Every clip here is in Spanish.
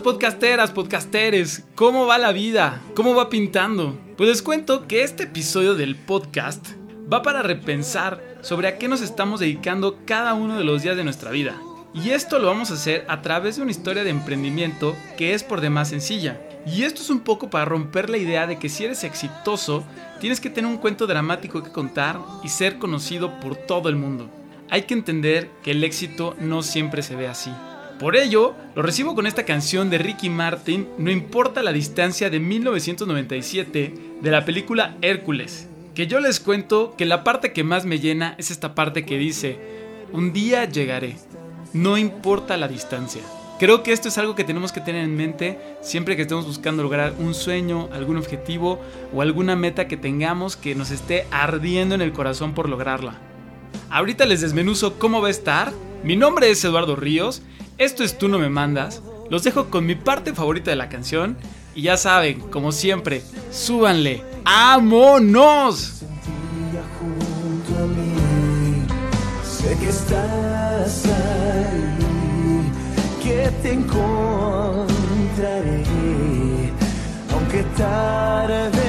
podcasteras, podcasteres, ¿cómo va la vida? ¿Cómo va pintando? Pues les cuento que este episodio del podcast va para repensar sobre a qué nos estamos dedicando cada uno de los días de nuestra vida. Y esto lo vamos a hacer a través de una historia de emprendimiento que es por demás sencilla. Y esto es un poco para romper la idea de que si eres exitoso, tienes que tener un cuento dramático que contar y ser conocido por todo el mundo. Hay que entender que el éxito no siempre se ve así. Por ello, lo recibo con esta canción de Ricky Martin, No importa la distancia de 1997, de la película Hércules. Que yo les cuento que la parte que más me llena es esta parte que dice, un día llegaré, no importa la distancia. Creo que esto es algo que tenemos que tener en mente siempre que estemos buscando lograr un sueño, algún objetivo o alguna meta que tengamos que nos esté ardiendo en el corazón por lograrla. Ahorita les desmenuzo cómo va a estar. Mi nombre es Eduardo Ríos, esto es Tú no me mandas. Los dejo con mi parte favorita de la canción y ya saben, como siempre, súbanle. ¡Vámonos! sentía junto a mí. Sé que estás ahí, que te encontraré. Aunque tarde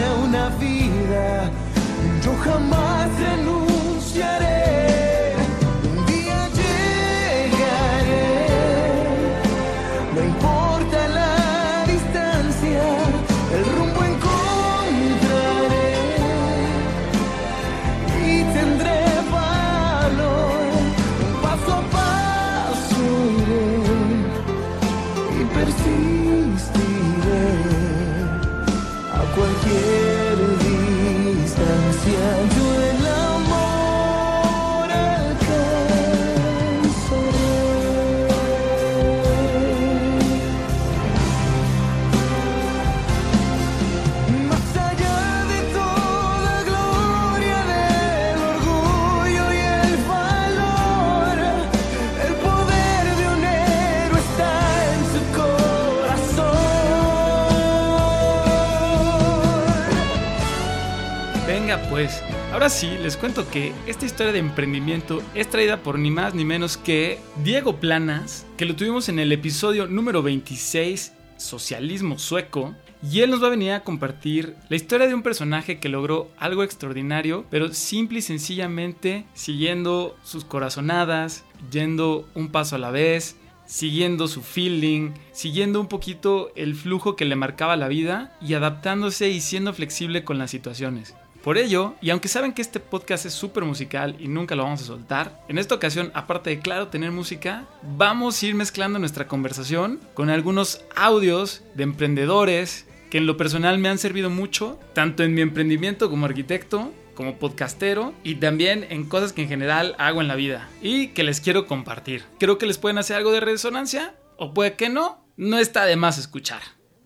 ahora sí, les cuento que esta historia de emprendimiento es traída por ni más ni menos que Diego Planas, que lo tuvimos en el episodio número 26, Socialismo Sueco, y él nos va a venir a compartir la historia de un personaje que logró algo extraordinario, pero simple y sencillamente siguiendo sus corazonadas, yendo un paso a la vez, siguiendo su feeling, siguiendo un poquito el flujo que le marcaba la vida y adaptándose y siendo flexible con las situaciones. Por ello, y aunque saben que este podcast es súper musical y nunca lo vamos a soltar, en esta ocasión, aparte de claro tener música, vamos a ir mezclando nuestra conversación con algunos audios de emprendedores que en lo personal me han servido mucho, tanto en mi emprendimiento como arquitecto, como podcastero y también en cosas que en general hago en la vida y que les quiero compartir. Creo que les pueden hacer algo de resonancia o puede que no, no está de más escuchar.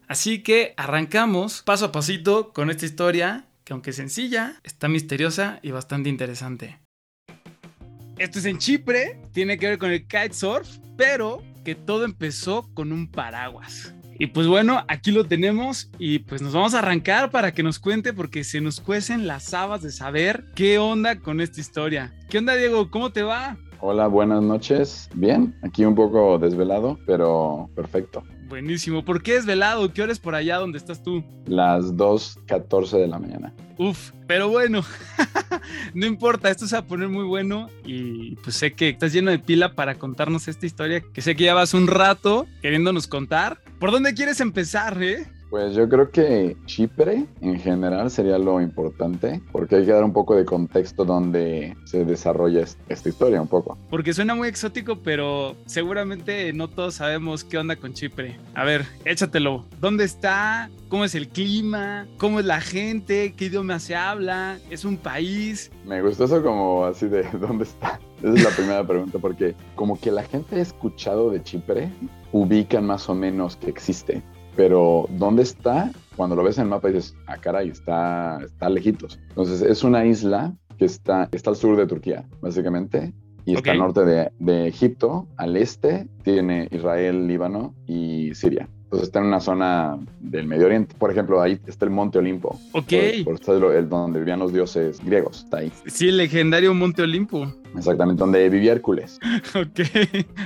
Así que arrancamos paso a pasito con esta historia que aunque sencilla, está misteriosa y bastante interesante. Esto es en Chipre, tiene que ver con el kitesurf, pero que todo empezó con un paraguas. Y pues bueno, aquí lo tenemos y pues nos vamos a arrancar para que nos cuente porque se nos cuecen las habas de saber qué onda con esta historia. ¿Qué onda Diego? ¿Cómo te va? Hola, buenas noches. Bien, aquí un poco desvelado, pero perfecto. Buenísimo. ¿Por qué es velado? ¿Qué hora es por allá donde estás tú? Las 2.14 de la mañana. Uf, pero bueno, no importa, esto se va a poner muy bueno y pues sé que estás lleno de pila para contarnos esta historia que sé que ya vas un rato queriéndonos contar. ¿Por dónde quieres empezar, eh? Pues yo creo que Chipre en general sería lo importante, porque hay que dar un poco de contexto donde se desarrolla est- esta historia un poco. Porque suena muy exótico, pero seguramente no todos sabemos qué onda con Chipre. A ver, échatelo. ¿Dónde está? ¿Cómo es el clima? ¿Cómo es la gente? ¿Qué idioma se habla? ¿Es un país? Me gustó eso como así de dónde está. Esa es la primera pregunta, porque como que la gente ha escuchado de Chipre, ubican más o menos que existe. Pero ¿dónde está? Cuando lo ves en el mapa dices, ah, caray, está, está lejitos. Entonces es una isla que está, está al sur de Turquía, básicamente, y está Ok. al norte de, de Egipto, al este tiene Israel, Líbano y Siria. Entonces está en una zona del Medio Oriente. Por ejemplo, ahí está el Monte Olimpo. Ok. Por, por está el, donde vivían los dioses griegos. Está ahí. Sí, el legendario Monte Olimpo. Exactamente, donde vivía Hércules. Ok,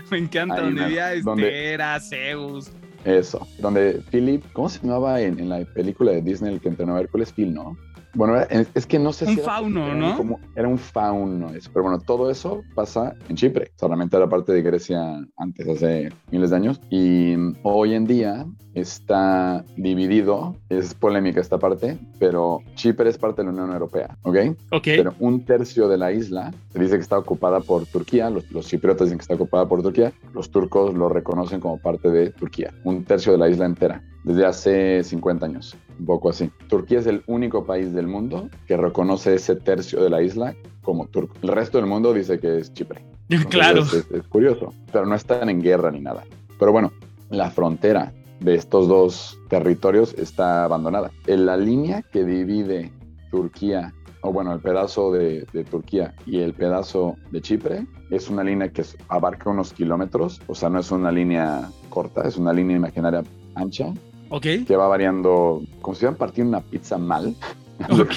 me encanta. Ahí, donde vivía Donde- Estera, Zeus. Eso. Donde Philip, ¿cómo se llamaba en, la película de Disney el que entrenó a Hércules? Phil, ¿no? Bueno, era- es, que no sé Un si. era- fauno, era ¿no? como- era un fauno, eso. Pero bueno, todo eso pasa en Chipre. Solamente era parte de Grecia antes, hace miles de años. Y mm, hoy en día está dividido. Es polémica esta parte, pero Chipre es parte de la Unión Europea, ¿ok? Ok. Pero un tercio de la isla se dice que está ocupada por Turquía. Los, los chipriotas dicen que está ocupada por Turquía. Los turcos lo reconocen como parte de Turquía. Un tercio de la isla entera. Desde hace 50 años. Un poco así. Turquía es el único país del mundo que reconoce ese tercio de la isla como turco. El resto del mundo dice que es Chipre. Claro. Es, es- es curioso. Pero no están en guerra ni nada. Pero bueno, la frontera de estos dos territorios está abandonada. En la línea que divide Turquía, o bueno, el pedazo de, de Turquía y el pedazo de Chipre, es una línea que abarca unos kilómetros, o sea, no es una línea corta, es una línea imaginaria ancha, Ok. que va variando, como si hubieran partido una pizza mal. Ok.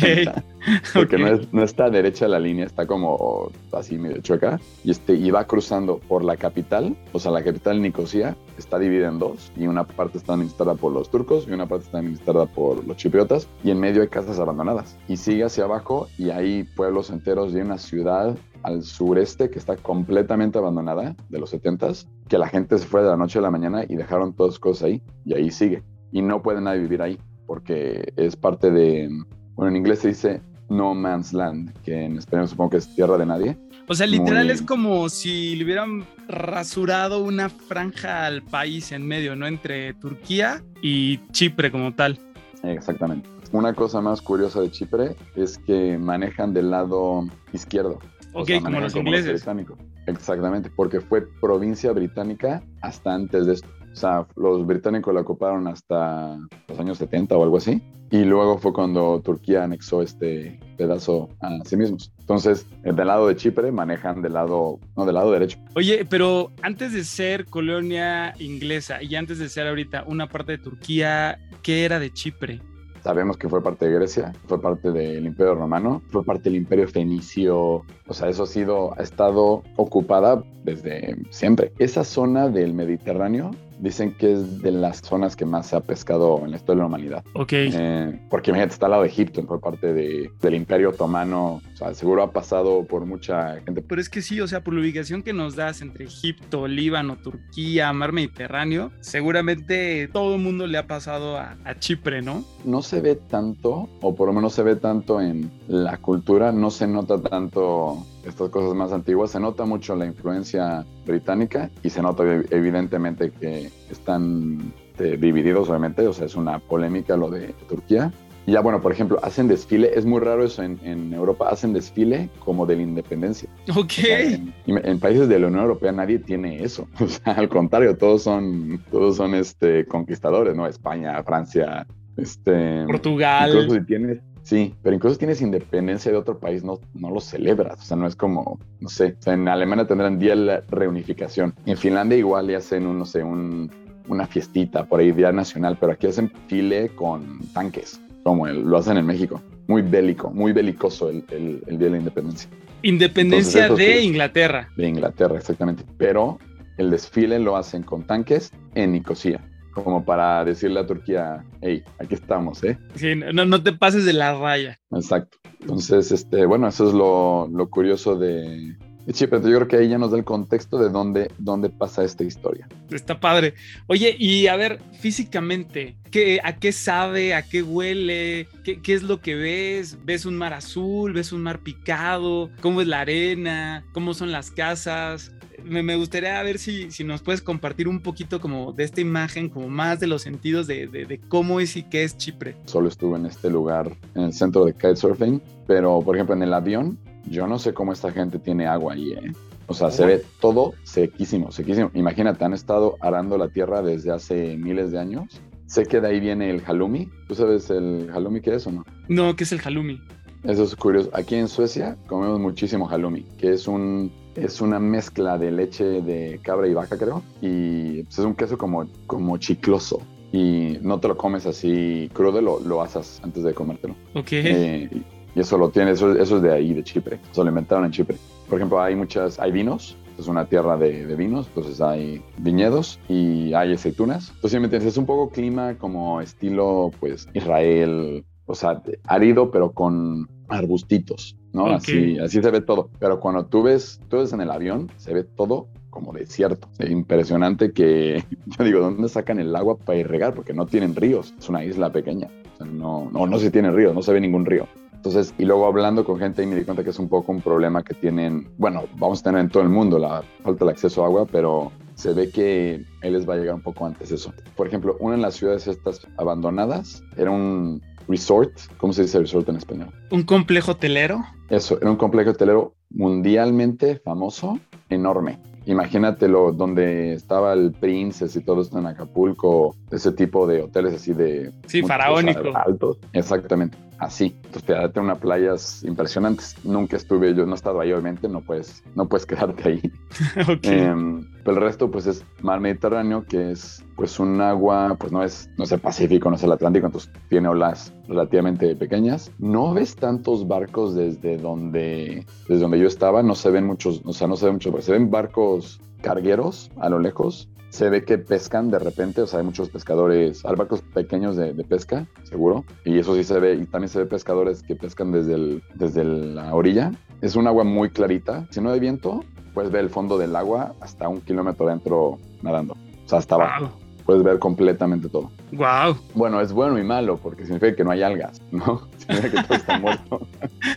Porque no, es- no está derecha la línea, está como así medio chueca. Y, este, y va cruzando por la capital, o sea, la capital Nicosia está dividida en dos. Y una parte está administrada por los turcos y una parte está administrada por los chipriotas. Y en medio hay casas abandonadas. Y sigue hacia abajo y hay pueblos enteros y hay una ciudad al sureste que está completamente abandonada de los 70s, que la gente se fue de la noche a la mañana y dejaron todas sus cosas ahí. Y ahí sigue. Y no puede nadie vivir ahí porque es parte de, bueno, en inglés se dice no man's land, que en español supongo que es tierra de nadie. O sea, literal Muy- es como si le hubieran rasurado una franja al país en medio, ¿no? Entre Turquía y Chipre como tal. Exactamente. Una cosa más curiosa de Chipre es que manejan del lado izquierdo. O Ok, sea, como los ingleses. británicos. Exactamente, porque fue provincia británica hasta antes de esto. O sea, los británicos la ocuparon hasta los años 70 o algo así. Y luego fue cuando Turquía anexó este pedazo a sí mismos. Entonces, eh, del lado de Chipre manejan del lado, no, del lado derecho. Oye, pero antes de ser colonia inglesa y antes de ser ahorita una parte de Turquía, ¿qué era de Chipre? Sabemos que fue parte de Grecia, fue parte del Imperio Romano, fue parte del Imperio Fenicio. O sea, eso ha sido, ha estado ocupada desde siempre. Esa zona del Mediterráneo dicen que es de las zonas que más se ha pescado en la historia de la humanidad. Ok. Eh, porque imagínate, está al lado de Egipto, fue parte de- del Imperio Otomano. O sea, seguro ha pasado por mucha gente. Pero es que sí, o sea, por la ubicación que nos das entre Egipto, Líbano, Turquía, Mar Mediterráneo, seguramente todo el mundo le ha pasado a, a Chipre, ¿no? no se ve tanto, o por lo menos se ve tanto en la cultura, no se nota tanto estas cosas más antiguas, se nota mucho la influencia británica y se nota ev- evidentemente que están eh, divididos, obviamente, o sea, es una polémica lo de Turquía. Y ya, bueno, por ejemplo, hacen desfile, es muy raro eso en, en Europa, hacen desfile como de la independencia. Ok. O sea, en, en países de la Unión Europea nadie tiene eso. O sea, al contrario, todos son, todos son este, conquistadores, ¿no? España, Francia, este, Portugal. Incluso si tienes, sí, pero incluso tienes independencia de otro país, no, no lo celebras. O sea, no es como, no sé, o sea, en Alemania tendrán día de la reunificación. En Finlandia igual le hacen un, no sé, un, una fiestita por ahí, día nacional, pero aquí hacen file con tanques, como el- lo hacen en México. Muy bélico, muy belicoso el, el- el día de la independencia. Independencia Entonces, de. Inglaterra. De Inglaterra, exactamente. Pero el desfile lo hacen con tanques en Nicosia. Como para decirle a Turquía, hey, aquí estamos, ¿eh? Sí, no, no te pases de la raya. Exacto. Entonces, este, bueno, eso es lo, lo curioso de, de Chipre. Yo creo que ahí ya nos da el contexto de dónde, dónde pasa esta historia. Está padre. Oye, y a ver, físicamente, ¿qué, ¿a qué sabe? ¿A qué huele? ¿Qué, qué es lo que ves? ¿Ves un mar azul? ¿Ves un mar picado? ¿Cómo es la arena? ¿Cómo son las casas? Me, me gustaría ver si, si nos puedes compartir un poquito como de esta imagen, como más de los sentidos de, de- de cómo es y qué es Chipre. Solo estuve en este lugar, en el centro de kitesurfing, pero por ejemplo en el avión, yo no sé cómo esta gente tiene agua ahí, ¿eh? O sea, se ve todo sequísimo, sequísimo. Imagínate, han estado arando la tierra desde hace miles de años. Sé que de ahí viene el halloumi. ¿Tú sabes el halloumi qué es o no? No, ¿qué es el halloumi? Eso es curioso. Aquí en Suecia comemos muchísimo halloumi, que es un es una mezcla de leche de cabra y vaca, creo, y pues, es un queso como como chicloso. y no te lo comes así crudo, lo, lo asas antes de comértelo. Ok. Eh, y eso lo tiene, eso, eso es de ahí, de Chipre. Eso lo inventaron en Chipre. Por ejemplo, hay muchas, hay vinos. Es una tierra de, de vinos, entonces hay viñedos y hay aceitunas. Entonces, ¿me entiendes? Es un poco clima como estilo, pues, Israel, o sea, árido, pero con arbustitos, ¿no? Así, así se ve todo. Pero cuando tú ves, tú ves en el avión, se ve todo como desierto. Es impresionante que, yo digo, ¿dónde sacan el agua para irrigar? Porque no tienen ríos, es una isla pequeña. O sea, no, no, no se tienen ríos, no se ve ningún río. Entonces, y luego hablando con gente y me di cuenta que es un poco un problema que tienen, bueno, vamos a tener en todo el mundo la falta de acceso a agua, pero se ve que él les va a llegar un poco antes eso. Por ejemplo, una de las ciudades estas abandonadas era un resort, ¿cómo se dice resort en español? Un complejo hotelero. Eso, era un complejo hotelero mundialmente famoso, enorme. Imagínatelo donde estaba el Princess y todo esto en Acapulco, ese tipo de hoteles así de... Sí, faraónico. Altos. Exactamente, así. Entonces te da unas playas impresionantes. Nunca estuve, yo no he estado ahí obviamente, no puedes, no puedes quedarte ahí. Em, pero el resto pues es mar Mediterráneo, que es pues un agua, pues no es, no es el Pacífico, no es el Atlántico, entonces tiene olas relativamente pequeñas. No ves tantos barcos desde donde, desde donde yo estaba, no se ven muchos, o sea, no se ven muchos, se ven barcos cargueros a lo lejos. Se ve que pescan de repente, o sea, hay muchos pescadores, hay barcos pequeños de, de pesca, seguro, y eso sí se ve, y también se ve pescadores que pescan desde, el, desde la orilla. Es un agua muy clarita, si no hay viento, puedes ver el fondo del agua hasta un kilómetro dentro nadando, o sea, hasta abajo. Wow. Puedes ver completamente todo. Wow. Bueno, es bueno y malo porque significa que no hay algas, ¿no? Significa que todo está muerto.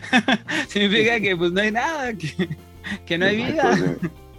Significa que pues no hay nada, que, que no hay vida.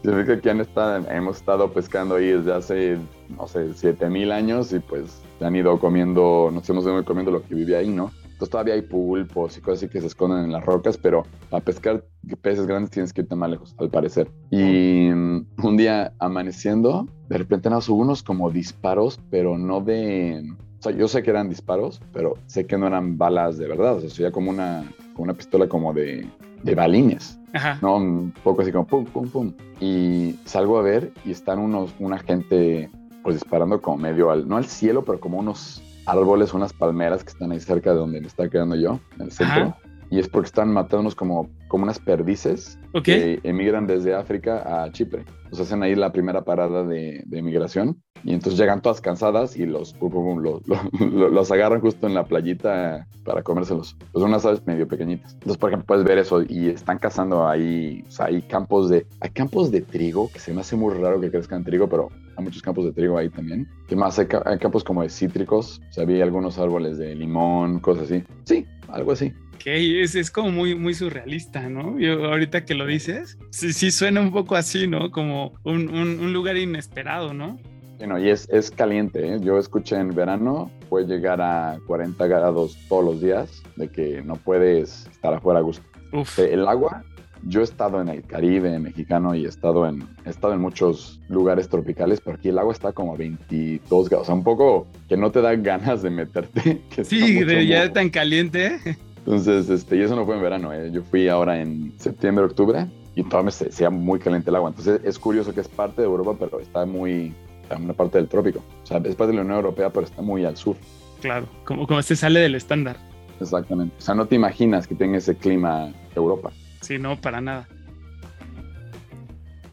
Significa que han estado, hemos estado pescando ahí desde hace, no sé, 7000 años y pues han ido comiendo, nos hemos ido comiendo lo que vivía ahí, ¿no? Entonces todavía hay pulpos y cosas así que se esconden en las rocas, pero para pescar peces grandes tienes que irte más lejos, al parecer. Y mm, un día amaneciendo, de repente nos hubo unos como disparos, pero no de... O sea, yo sé que eran disparos, pero sé que no eran balas de verdad. O sea, sería como una, como una pistola como de, de balines. Ajá. ¿no? Un poco así como pum, pum, pum. Y salgo a ver y están unos, una gente pues disparando como medio al, no al cielo, pero como unos árboles, unas palmeras que están ahí cerca de donde me estaba quedando yo, en el centro. Ajá. Y es porque están matándonos como, como unas perdices Ok. que emigran desde África a Chipre. Entonces hacen ahí la primera parada de, de migración y entonces llegan todas cansadas y los, pum, pum, pum, lo- lo- lo- los agarran justo en la playita para comérselos. Pues unas aves medio pequeñitas. Entonces, por ejemplo, puedes ver eso y están cazando ahí, o sea, hay campos de, hay campos de trigo que se me hace muy raro que crezcan trigo, pero hay muchos campos de trigo ahí también. ¿Qué más? Hay, hay campos como de cítricos, o sea, había algunos árboles de limón, cosas así. Sí, algo así. Ok, es, es como muy, muy surrealista, ¿no? Yo, ahorita que lo dices, sí, sí suena un poco así, ¿no? Como un, un- un lugar inesperado, ¿no? Bueno, y es, es caliente, ¿eh? Yo escuché en verano, puede llegar a 40 grados todos los días, de que no puedes estar afuera a gusto. Uf. El agua, yo he estado en el Caribe mexicano y he estado en, he estado en muchos lugares tropicales, pero aquí el agua está como a 22 grados, o sea, un poco que no te dan ganas de meterte. Que Sí, de ya tan caliente. Entonces, este, y eso no fue en verano, ¿eh? yo fui ahora en septiembre, octubre, y todavía se sea muy caliente el agua. Entonces, es curioso que es parte de Europa, pero está muy, está en una parte del trópico. O sea, es parte de la Unión Europea, pero está muy al sur. Claro, como, como se sale del estándar. Exactamente. O sea, no te imaginas que tenga ese clima Europa. Sí, no, para nada.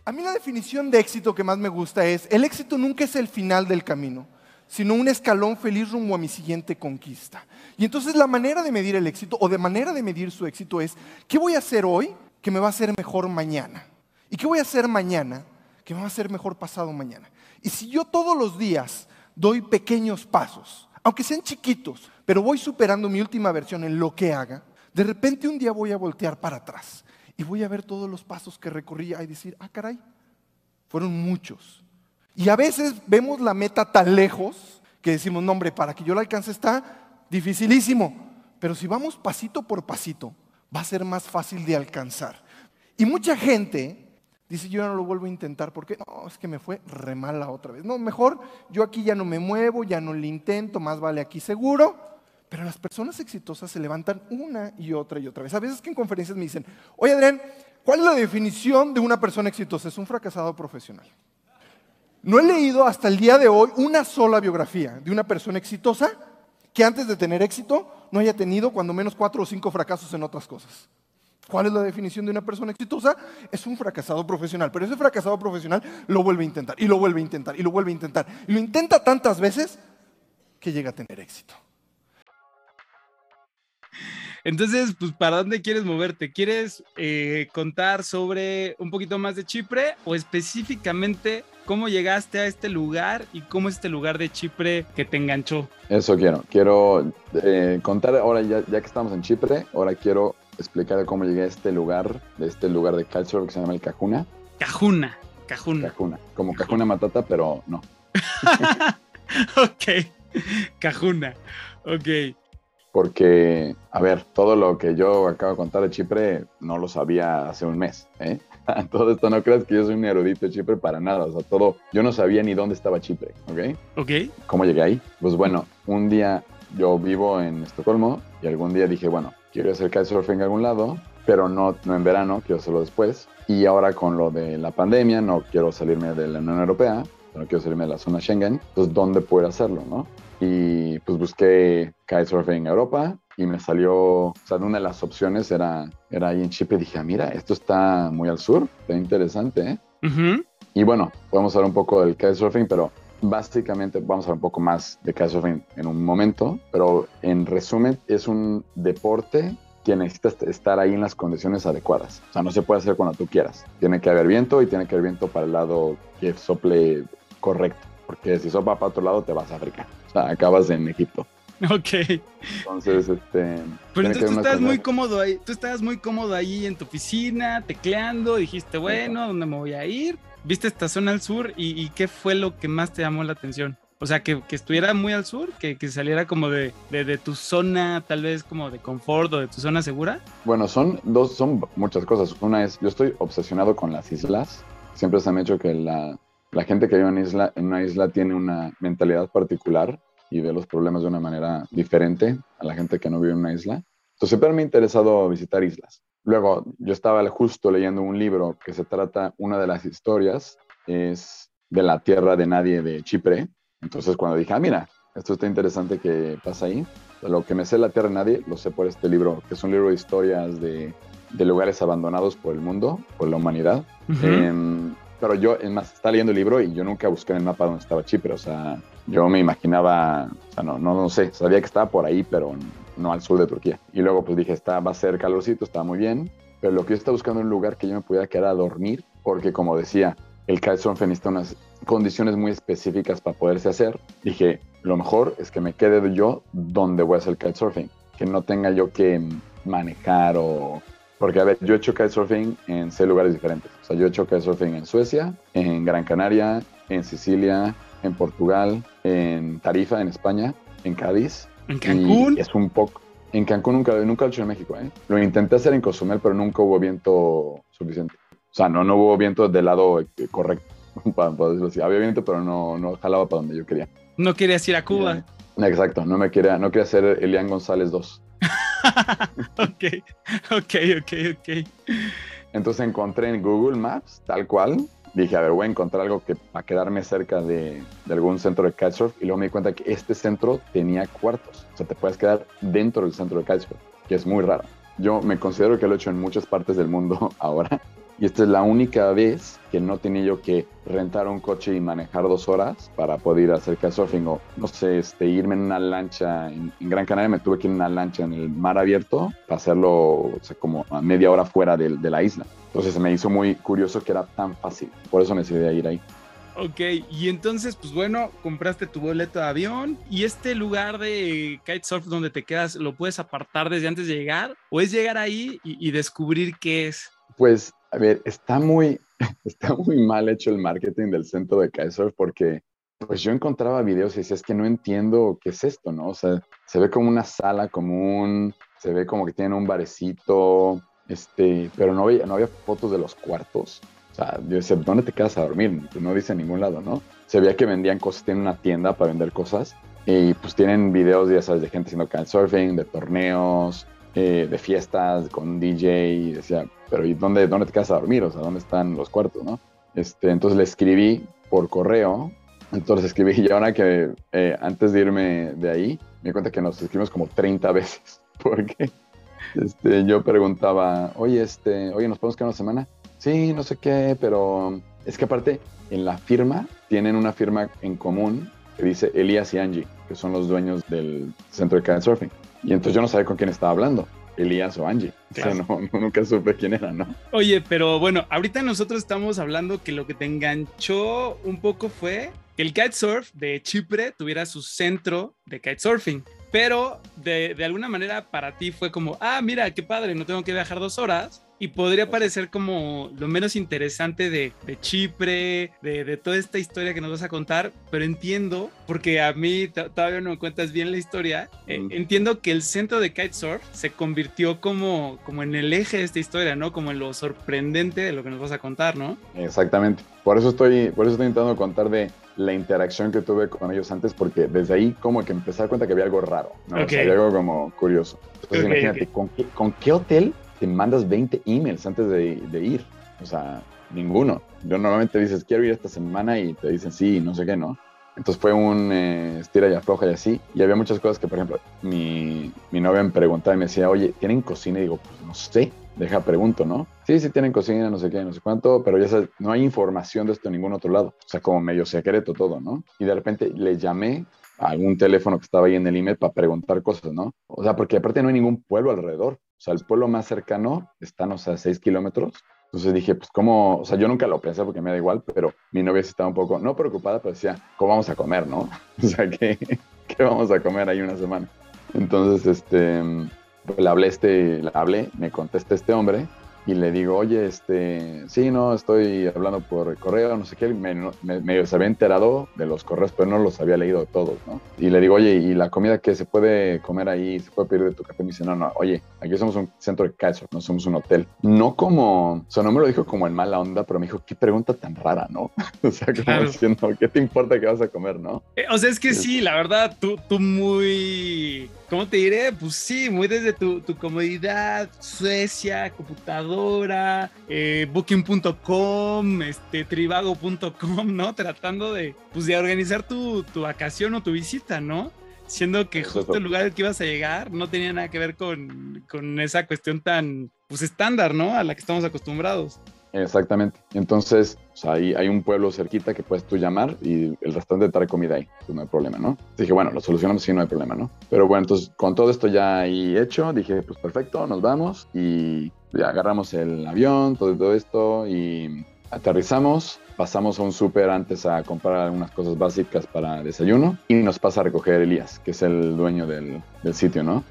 A mí la definición de éxito que más me gusta es, el éxito nunca es el final del camino, sino un escalón feliz rumbo a mi siguiente conquista. Y entonces la manera de medir el éxito o de manera de medir su éxito es, ¿qué voy a hacer hoy que me va a hacer mejor mañana? ¿Y qué voy a hacer mañana que me va a hacer mejor pasado mañana? Y si yo todos los días doy pequeños pasos, aunque sean chiquitos, pero voy superando mi última versión en lo que haga, de repente un día voy a voltear para atrás y voy a ver todos los pasos que recorrí y decir, ah, caray, fueron muchos. Y a veces vemos la meta tan lejos que decimos, no, hombre, para que yo la alcance está dificilísimo. Pero si vamos pasito por pasito, va a ser más fácil de alcanzar. Y mucha gente dice, yo no lo vuelvo a intentar porque no, es que me fue re mal la otra vez. No, mejor yo aquí ya no me muevo, ya no le intento, más vale aquí seguro. Pero las personas exitosas se levantan una y otra y otra vez. A veces que en conferencias me dicen, oye Adrián, ¿cuál es la definición de una persona exitosa? Es un fracasado profesional. No he leído hasta el día de hoy una sola biografía de una persona exitosa que antes de tener éxito no haya tenido cuando menos cuatro o cinco fracasos en otras cosas. ¿Cuál es la definición de una persona exitosa? Es un fracasado profesional, pero ese fracasado profesional lo vuelve a intentar y lo vuelve a intentar y lo vuelve a intentar. Y lo intenta tantas veces que llega a tener éxito. Entonces, pues, ¿para dónde quieres moverte? ¿Quieres eh, contar sobre un poquito más de Chipre o específicamente cómo llegaste a este lugar y cómo es este lugar de Chipre que te enganchó? Eso quiero. Quiero eh, contar ahora, ya, ya que estamos en Chipre, ahora quiero explicar cómo llegué a este lugar, de este lugar de culture que se llama el Cajuna. Cajuna, Cajuna. Cajuna, como Cajuna Matata, pero no. ok, Cajuna, ok. Porque, a ver, todo lo que yo acabo de contar de Chipre no lo sabía hace un mes. ¿eh? todo esto no creas que yo soy un erudito de Chipre para nada. O sea, todo, yo no sabía ni dónde estaba Chipre, ¿ok? Ok. ¿Cómo llegué ahí? Pues bueno, un día yo vivo en Estocolmo y algún día dije, bueno, quiero hacer kitesurfing en algún lado, pero no, no en verano, quiero hacerlo después. Y ahora con lo de la pandemia, no quiero salirme de la Unión Europea, no quiero salirme de la zona Schengen. Entonces, ¿dónde puedo hacerlo, no? Y pues busqué kitesurfing en Europa y me salió, o sea, una de las opciones era, era ahí en Chipre y dije, ah, mira, esto está muy al sur, está interesante, ¿eh? Y bueno, podemos hablar un poco del kitesurfing, pero básicamente vamos a hablar un poco más de kitesurfing en un momento, pero en resumen es un deporte que necesitas estar ahí en las condiciones adecuadas. O sea, no se puede hacer cuando tú quieras. Tiene que haber viento y tiene que haber viento para el lado que sople correcto, porque si sopla para otro lado te vas a África acabas en Egipto. Ok. Entonces, este. Pero entonces tú estabas muy cómodo ahí, tú estabas muy cómodo ahí en tu oficina, tecleando, dijiste, bueno, ¿dónde me voy a ir? Viste esta zona al sur y, qué fue lo que más te llamó la atención? O sea, que, estuviera muy al sur, que, saliera como de, de, tu zona, tal vez como de confort o de tu zona segura. Bueno, son dos, son muchas cosas. Una es, yo estoy obsesionado con las islas. Siempre se me ha hecho que la, la gente que vive en, isla, en una isla tiene una mentalidad particular y ve los problemas de una manera diferente a la gente que no vive en una isla. Entonces siempre me ha interesado visitar islas. Luego, yo estaba justo leyendo un libro que se trata, una de las historias es de la tierra de nadie de Chipre. Entonces cuando dije, ah, mira, esto está interesante que pasa ahí, lo que me sé la tierra de nadie, lo sé por este libro, que es un libro de historias de, de lugares abandonados por el mundo, por la humanidad. Pero yo, es más, estaba leyendo el libro y yo nunca busqué en el mapa dónde estaba Chipre. O sea, yo me imaginaba, o sea, no, no, no sé, sabía que estaba por ahí, pero no al sur de Turquía. Y luego pues dije, está, va a ser calorcito, está muy bien. Pero lo que yo estaba buscando es un lugar que yo me pudiera quedar a dormir, porque como decía, el kitesurfing necesita unas condiciones muy específicas para poderse hacer. Dije, lo mejor es que me quede yo donde voy a hacer kitesurfing, que no tenga yo que manejar o porque, a ver, yo he hecho kitesurfing en seis lugares diferentes. O sea, yo he hecho kitesurfing en Suecia, en Gran Canaria, en Sicilia, en Portugal, en Tarifa, en España, en Cádiz. ¿En Cancún? es un poco... En Cancún nunca, nunca lo he hecho en México, ¿eh? Lo intenté hacer en Cozumel, pero nunca hubo viento suficiente. O sea, no, no hubo viento del lado eh, correcto, para, decirlo así. Había viento, pero no, no jalaba para donde yo quería. No querías ir a Cuba. Exacto, no me quería, no quería ser Elian González 2. ok, ok, ok, ok. Entonces encontré en Google Maps, tal cual. Dije, a ver, voy a encontrar algo que para quedarme cerca de, algún centro de kitesurf. Y luego me di cuenta que este centro tenía cuartos. O sea, te puedes quedar dentro del centro de kitesurf, que es muy raro. Yo me considero que lo he hecho en muchas partes del mundo ahora. Y esta es la única vez que no tenía yo que rentar un coche y manejar dos horas para poder ir a hacer kitesurfing o, no sé, este, irme en una lancha. En, Gran Canaria me tuve que ir en una lancha en el mar abierto para hacerlo o sea, como a media hora fuera de, de la isla. Entonces se me hizo muy curioso que era tan fácil. Por eso me decidí a ir ahí. Ok, y entonces, pues bueno, compraste tu boleto de avión y este lugar de kitesurf donde te quedas, ¿lo puedes apartar desde antes de llegar? ¿O es llegar ahí y, y descubrir qué es? Pues a ver, está muy, está muy mal hecho el marketing del centro de kitesurf porque pues yo encontraba videos y decía, es que no entiendo qué es esto, ¿no? O sea, se ve como una sala común, se ve como que tienen un barecito, este, pero no había, no había fotos de los cuartos. O sea, yo decía, ¿dónde te quedas a dormir? Pues no dice en ningún lado, ¿no? Se veía que vendían cosas, tienen una tienda para vender cosas y pues tienen videos, ya sabes, de gente haciendo kitesurfing, de torneos, eh, de fiestas con un DJ y decía, pero ¿y dónde, dónde te quedas a dormir? O sea, ¿dónde están los cuartos, no? Este, entonces le escribí por correo. Entonces escribí, y ahora que eh, antes de irme de ahí, me di cuenta que nos escribimos como 30 veces, porque este, yo preguntaba, oye, este, oye, ¿nos podemos quedar una semana? Sí, no sé qué, pero es que aparte, en la firma, tienen una firma en común que dice Elías y Angie, que son los dueños del centro de kitesurfing. Y entonces yo no sabía con quién estaba hablando. Elías o Angie. O sea, no, no- nunca supe quién era, ¿no? Oye, pero bueno, ahorita nosotros estamos hablando que lo que te enganchó un poco fue que el kitesurf de Chipre tuviera su centro de kitesurfing. Pero de, de alguna manera para ti fue como, ah, mira, qué padre, no tengo que viajar dos horas. Y podría parecer como lo menos interesante de, de Chipre, de, de toda esta historia que nos vas a contar, pero entiendo, porque a mí todavía no me cuentas bien la historia, eh, Mm. entiendo que el centro de kitesurf se convirtió como, como en el eje de esta historia, ¿no? Como en lo sorprendente de lo que nos vas a contar, ¿no? Exactamente. Por eso estoy, por eso estoy intentando contar de la interacción que tuve con ellos antes, porque desde ahí como que empecé a dar cuenta que había algo raro, ¿no? O Ok. sea, había algo como curioso. Entonces imagínate, ¿con, qué, ¿con qué hotel te mandas 20 emails antes de, de ir? O sea, ninguno. Yo normalmente dices, quiero ir esta semana y te dicen sí, no sé qué, ¿no? Entonces fue un eh, estira y afloja y así. Y había muchas cosas que, por ejemplo, mi, mi novia me preguntaba y me decía, oye, ¿tienen cocina? Y digo, pues no sé, deja pregunto, ¿no? Sí, sí tienen cocina, no sé qué, no sé cuánto, pero ya sabes, no hay información de esto en ningún otro lado. O sea, como medio secreto todo, ¿no? Y de repente le llamé a algún teléfono que estaba ahí en el email para preguntar cosas, ¿no? O sea, porque aparte no hay ningún pueblo alrededor. O sea, el pueblo más cercano está, no sé, a seis kilómetros. Entonces dije, pues cómo, o sea, yo nunca lo pensé porque me da igual, pero mi novia estaba un poco, no preocupada, pero decía, ¿cómo vamos a comer, no? O sea, ¿qué, qué vamos a comer ahí una semana? Entonces, este, pues, le hablé, este, le hablé, me contesta este hombre y le digo, oye, este, sí, no, estoy hablando por correo, no sé qué, me, me, se había enterado de los correos, pero no los había leído todos, ¿no? Y le digo, oye, ¿y la comida que se puede comer ahí, se puede pedir de tu café? Me dice, no, no, oye, aquí somos un centro de kitesurf, no somos un hotel. No como, o sea, no me lo dijo como en mala onda, pero me dijo, qué pregunta tan rara, ¿no? o sea, como Claro. diciendo, ¿qué te importa que vas a comer, no? Eh, o sea, es que sí, la verdad, tú, tú muy, ¿cómo te diré? Pues sí, muy desde tu, tu comodidad, Suecia, computadora, eh, booking.com, este, trivago.com, ¿no? Tratando de, pues, de organizar tu, tu vacación o tu visita, ¿no? Siendo que justo el lugar al que ibas a llegar no tenía nada que ver con, con esa cuestión tan, pues, estándar, ¿no? A la que estamos acostumbrados. Exactamente. Entonces, o hay un pueblo cerquita que puedes tú llamar y el restaurante te trae comida ahí. Pues no hay problema, ¿no? Dije, bueno, lo solucionamos sí, no hay problema, ¿no? Pero bueno, entonces con todo esto ya ahí hecho, dije, pues perfecto, nos vamos y ya agarramos el avión, todo, todo esto y aterrizamos. Pasamos a un súper antes a comprar algunas cosas básicas para desayuno y nos pasa a recoger Elías, que es el dueño del, del sitio, ¿no?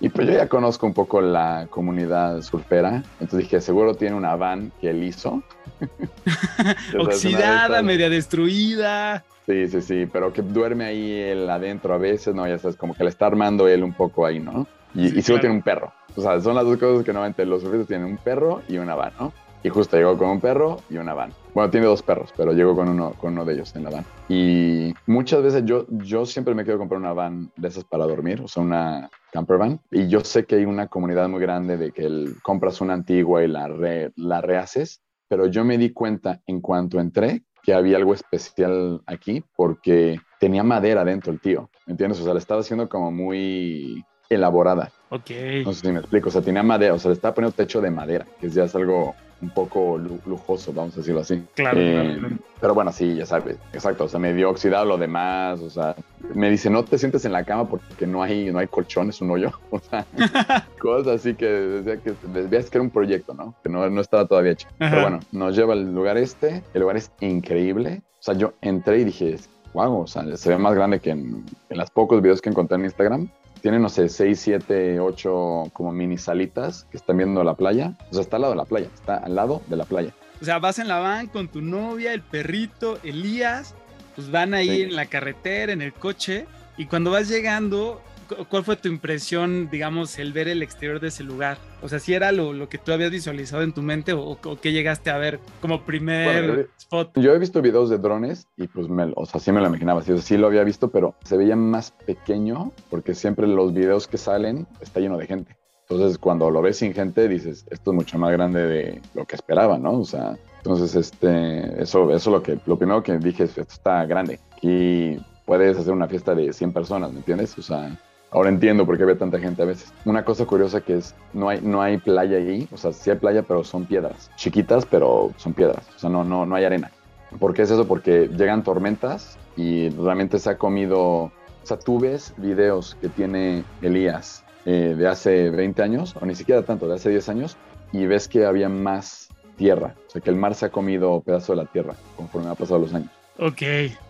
Y pues yo ya conozco un poco la comunidad surfera, entonces dije, seguro tiene una van que él hizo. Oxidada, media destruida. Sí, sí, sí, pero que duerme ahí él adentro a veces, ¿no? Ya sabes, como que le está armando él un poco ahí, ¿no? Y, Sí, y seguro claro. tiene un perro. O sea, son las dos cosas que normalmente los surfistas tienen, un perro y una van, ¿no? Y justo llegó con un perro y una van. Bueno, tiene dos perros, pero llegó con uno, con uno de ellos en la van. Y muchas veces yo, yo siempre me quiero comprar una van de esas para dormir, o sea, una camper van. Y yo sé que hay una comunidad muy grande de que el- compras una antigua y la, re- la rehaces, pero yo me di cuenta en cuanto entré que había algo especial aquí porque tenía madera dentro el tío, ¿me entiendes? O sea, le estaba haciendo como muy elaborada. Ok. No sé si me explico. O sea, tenía madera, o sea, le estaba poniendo techo de madera, que ya es algo un poco lu- lujoso, vamos a decirlo así. Claro, Eh, claro. Pero bueno, sí, ya sabes. Exacto. O sea, me dio oxidado lo demás. O sea, me dice, no te sientes en la cama porque no hay, no hay colchón, es un hoyo. O sea, cosas así que decía que veías que era un proyecto, ¿no? Que no, no estaba todavía hecho. Ajá. Pero bueno, nos lleva al lugar este. El lugar es increíble. O sea, yo entré y dije, wow, o sea, se ve más grande que en, en los pocos videos que encontré en Instagram. Tiene, no sé, 6, 7, 8 como mini salitas que están viendo la playa. O sea, está al lado de la playa, está al lado de la playa. O sea, vas en la van con tu novia, el perrito, Elías, pues van ahí Sí. en la carretera, en el coche, y cuando vas llegando, ¿cuál fue tu impresión, digamos, el ver el exterior de ese lugar? O sea, si era lo, lo que tú habías visualizado en tu mente o, o qué llegaste a ver como primer Bueno, spot. Yo he visto videos de drones y pues, me, o sea, sí me lo imaginaba, sí, o sea, sí lo había visto, pero se veía más pequeño porque siempre los videos que salen está lleno de gente. Entonces, cuando lo ves sin gente, dices, esto es mucho más grande de lo que esperaba, ¿no? O sea, Entonces, este, eso, eso lo que, lo primero que dije es, esto está grande. Y puedes hacer una fiesta de 100 personas, ¿me entiendes? O sea, ahora entiendo por qué ve tanta gente a veces. Una cosa curiosa que es, no hay, no hay playa ahí, o sea, sí hay playa, pero son piedras. Chiquitas, pero son piedras. O sea, no, no, no hay arena. ¿Por qué es eso? Porque llegan tormentas y realmente se ha comido, o sea, tú ves videos que tiene Elías eh, de hace 20 años, o ni siquiera tanto, de hace 10 años, y ves que había más tierra, o sea, que el mar se ha comido pedazo de la tierra conforme ha pasado los años. Ok.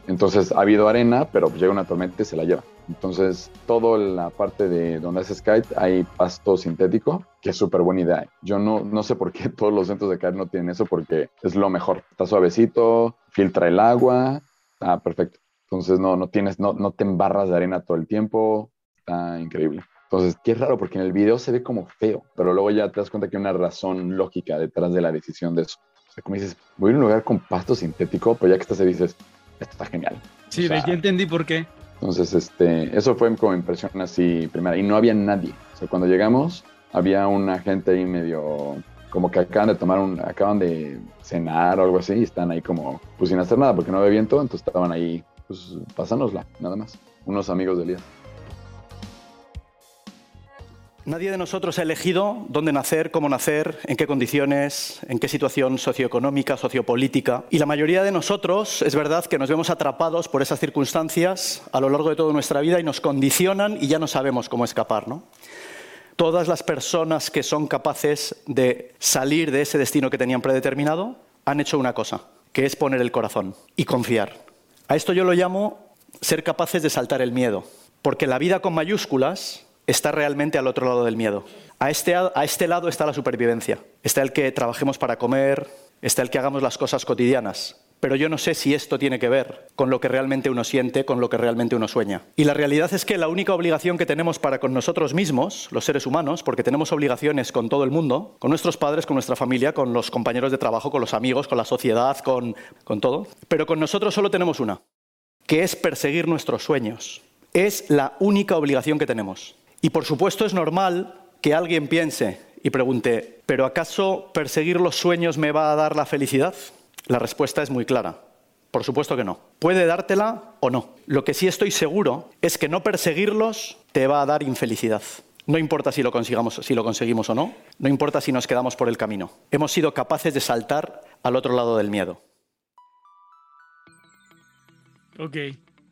Entonces ha habido arena, pero llega una tormenta y se la lleva. Entonces, toda la parte de donde hace Skype hay pasto sintético, que es súper buena idea. Yo no, no sé por qué todos los centros de CAD no tienen eso, porque es lo mejor. Está suavecito, filtra el agua, está perfecto. Entonces, no, no, tienes, no, no te embarras de arena todo el tiempo, está increíble. Entonces, qué raro, porque en el video se ve como feo, pero luego ya te das cuenta que hay una razón lógica detrás de la decisión de eso. O sea, como dices, voy a un lugar con pasto sintético, pero ya que estás ahí dices, esto está genial. Sí, O sea, ya entendí por qué. Entonces, este, eso fue como impresión así primera. Y no había nadie. O sea, cuando llegamos, había una gente ahí medio, como que acaban de tomar un, acaban de cenar o algo así, y están ahí como, pues sin hacer nada, porque no había viento, entonces estaban ahí, pues pasándosla, nada más. Unos amigos de Elías. Nadie de nosotros ha elegido dónde nacer, cómo nacer, en qué condiciones, en qué situación socioeconómica, sociopolítica. Y la mayoría de nosotros, es verdad que nos vemos atrapados por esas circunstancias a lo largo de toda nuestra vida y nos condicionan y ya no sabemos cómo escapar. ¿no? Todas las personas que son capaces de salir de ese destino que tenían predeterminado han hecho una cosa, que es poner el corazón y confiar. A esto yo lo llamo ser capaces de saltar el miedo, porque la vida con mayúsculas está realmente al otro lado del miedo. A este, a este lado está la supervivencia. Está el que trabajemos para comer, está el que hagamos las cosas cotidianas. Pero yo no sé si esto tiene que ver con lo que realmente uno siente, con lo que realmente uno sueña. Y la realidad es que la única obligación que tenemos para con nosotros mismos, los seres humanos, porque tenemos obligaciones con todo el mundo, con nuestros padres, con nuestra familia, con los compañeros de trabajo, con los amigos, con la sociedad, con, con todo, pero con nosotros solo tenemos una, que es perseguir nuestros sueños. Es la única obligación que tenemos. Y por supuesto es normal que alguien piense y pregunte, ¿pero acaso perseguir los sueños me va a dar la felicidad? La respuesta es muy clara. Por supuesto que no. Puede dártela o no. Lo que sí estoy seguro es que no perseguirlos te va a dar infelicidad. No importa si lo, consigamos, si lo conseguimos o no, no importa si nos quedamos por el camino. Hemos sido capaces de saltar al otro lado del miedo. Ok.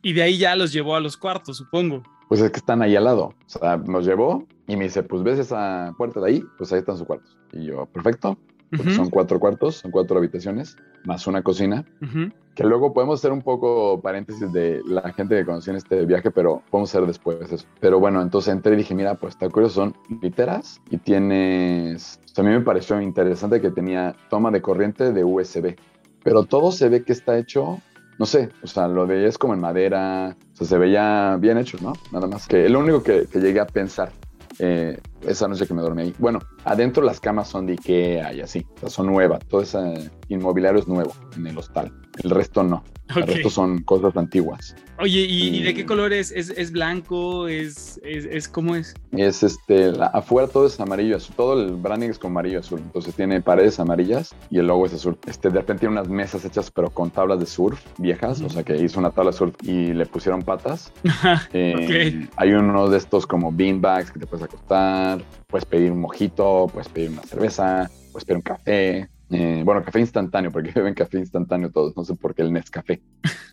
Y de ahí ya los llevó a los cuartos, supongo. Pues es que están ahí al lado. O sea, nos llevó y me dice, pues ves esa puerta de ahí, pues ahí están sus cuartos. Y yo, perfecto. Porque Ujú. son cuatro cuartos, son cuatro habitaciones, más una cocina. Ujú. Que luego podemos hacer un poco paréntesis de la gente que conocí en este viaje, pero podemos hacer después eso. Pero bueno, entonces entré y dije, mira, pues está curioso, son literas y tienes... A mí me pareció interesante que tenía toma de corriente de USB, pero todo se ve que está hecho, no sé, o sea, lo es como en madera, o sea, se veía bien hecho, ¿no? Nada más que lo único que, llegué a pensar eh, esa noche que me dormí. Bueno, adentro las camas son de Ikea y así, o sea, son nuevas, todo ese inmobiliario es nuevo en el hostal, el resto no, el Ok. resto son cosas antiguas. Oye, ¿y, y de qué color es? ¿Es, es blanco? ¿Es, es, es cómo es? Es este, la- afuera todo es amarillo azul, todo el branding es con amarillo azul, entonces tiene paredes amarillas y el logo es azul. Este, de repente tiene unas mesas hechas pero con tablas de surf viejas, o sea que hizo una tabla de surf y le pusieron patas. Eh, Hay uno de estos como beanbags que te puedes acostar, puedes pedir un mojito, puedes pedir una cerveza, puedes pedir un café. Eh, bueno, café instantáneo, porque beben café instantáneo todos, no sé por qué el Nescafé.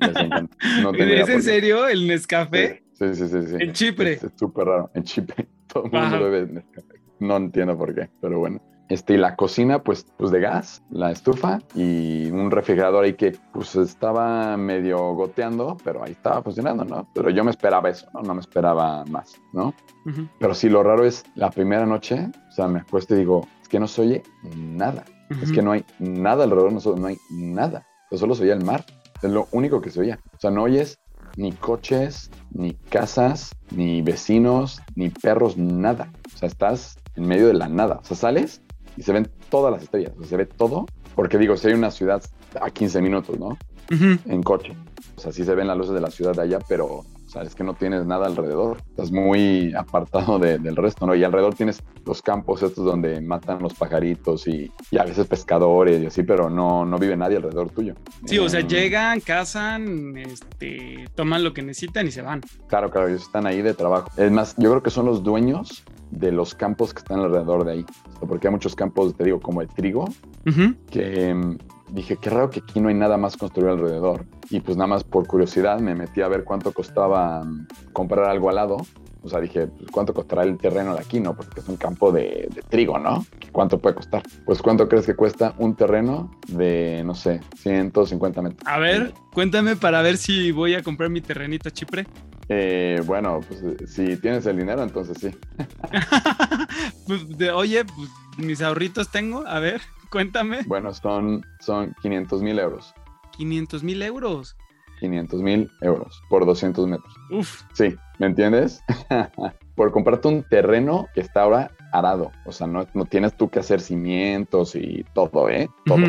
Les encanta. No tengo idea ¿Es en serio el Nescafé? Sí, sí, sí, sí. En Chipre. Es súper raro. En Chipre. Todo el mundo bebe Nescafé. No entiendo por qué, pero bueno. Este, y la cocina, pues, pues de gas, la estufa y un refrigerador ahí que pues estaba medio goteando, pero ahí estaba funcionando, ¿no? Pero yo me esperaba eso, ¿no? No me esperaba más, ¿no? Pero sí, lo raro es la primera noche, o sea, me acuesto y digo, es que no se oye nada. Es que no hay nada alrededor de nosotros, no hay nada. Sea, solo se oía el mar. Es lo único que se oía. O sea, no oyes ni coches, ni casas, ni vecinos, ni perros, nada. O sea, estás en medio de la nada. O sea, sales y se ven todas las estrellas. O sea, se ve todo. Porque digo, si hay una ciudad a 15 minutos, ¿no? En coche. O sea, sí se ven las luces de la ciudad de allá, pero o sea, es que no tienes nada alrededor. Estás muy apartado de- del resto, ¿no? Y alrededor tienes los campos estos donde matan los pajaritos y, y a veces pescadores y así, pero no, no vive nadie alrededor tuyo. Sí, o sea, Em, llegan, cazan, este, toman lo que necesitan y se van. Claro, claro, ellos están ahí de trabajo. Es más, yo creo que son los dueños de los campos que están alrededor de ahí. Porque hay muchos campos, te digo, como el trigo, que dije, qué raro que aquí no hay nada más construido alrededor. Y pues nada más por curiosidad me metí a ver cuánto costaba mm, comprar algo al lado. O sea, dije, pues, ¿cuánto costará el terreno de aquí, no? Porque es un campo de, de trigo, ¿no? ¿Cuánto puede costar? Pues, ¿cuánto crees que cuesta un terreno de, no sé, 150 metros? A ver, cuéntame para ver si voy a comprar mi terrenito a Chipre. Eh, bueno, pues eh, si tienes el dinero, entonces sí. Pues, de- oye, pues, mis ahorritos tengo. A ver, cuéntame. Bueno, son, son 500 mil euros. 500 mil euros. 500 mil euros por 200 metros. Uf, Sí, ¿me entiendes? por comprarte un terreno que está ahora arado. O sea, no, no tienes tú que hacer cimientos y todo, ¿eh? Todo.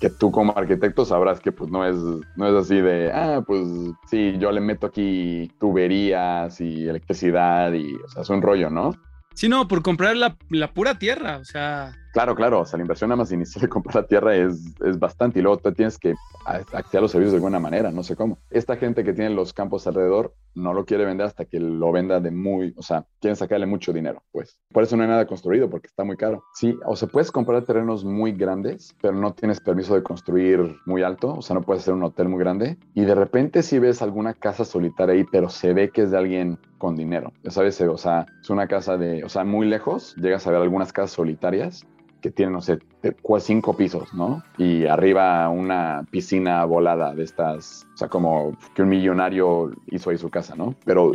Que tú como arquitecto sabrás que pues no es, no es así de, ah, pues sí, yo le meto aquí tuberías y electricidad y, o sea, es un rollo, ¿no? Sí, no, por comprar la, la pura tierra. O sea, Claro, claro, o sea, la inversión nada más inicial de comprar la tierra es, es bastante y luego tú tienes que acceder a los servicios de alguna manera, no sé cómo. Esta gente que tiene los campos alrededor no lo quiere vender hasta que lo venda de muy, o sea, quieren sacarle mucho dinero, pues. Por eso no hay nada construido, porque está muy caro. Sí, o sea, puedes comprar terrenos muy grandes, pero no tienes permiso de construir muy alto, o sea, no puedes hacer un hotel muy grande. Y de repente sí ves alguna casa solitaria ahí, pero se ve que es de alguien con dinero. Ya sabes, o sea, es una casa de, o sea, muy lejos, llegas a ver algunas casas solitarias que tienen, no sé, cua- cinco pisos, ¿no? Y arriba una piscina volada de estas, o sea, como que un millonario hizo ahí su casa, ¿no? Pero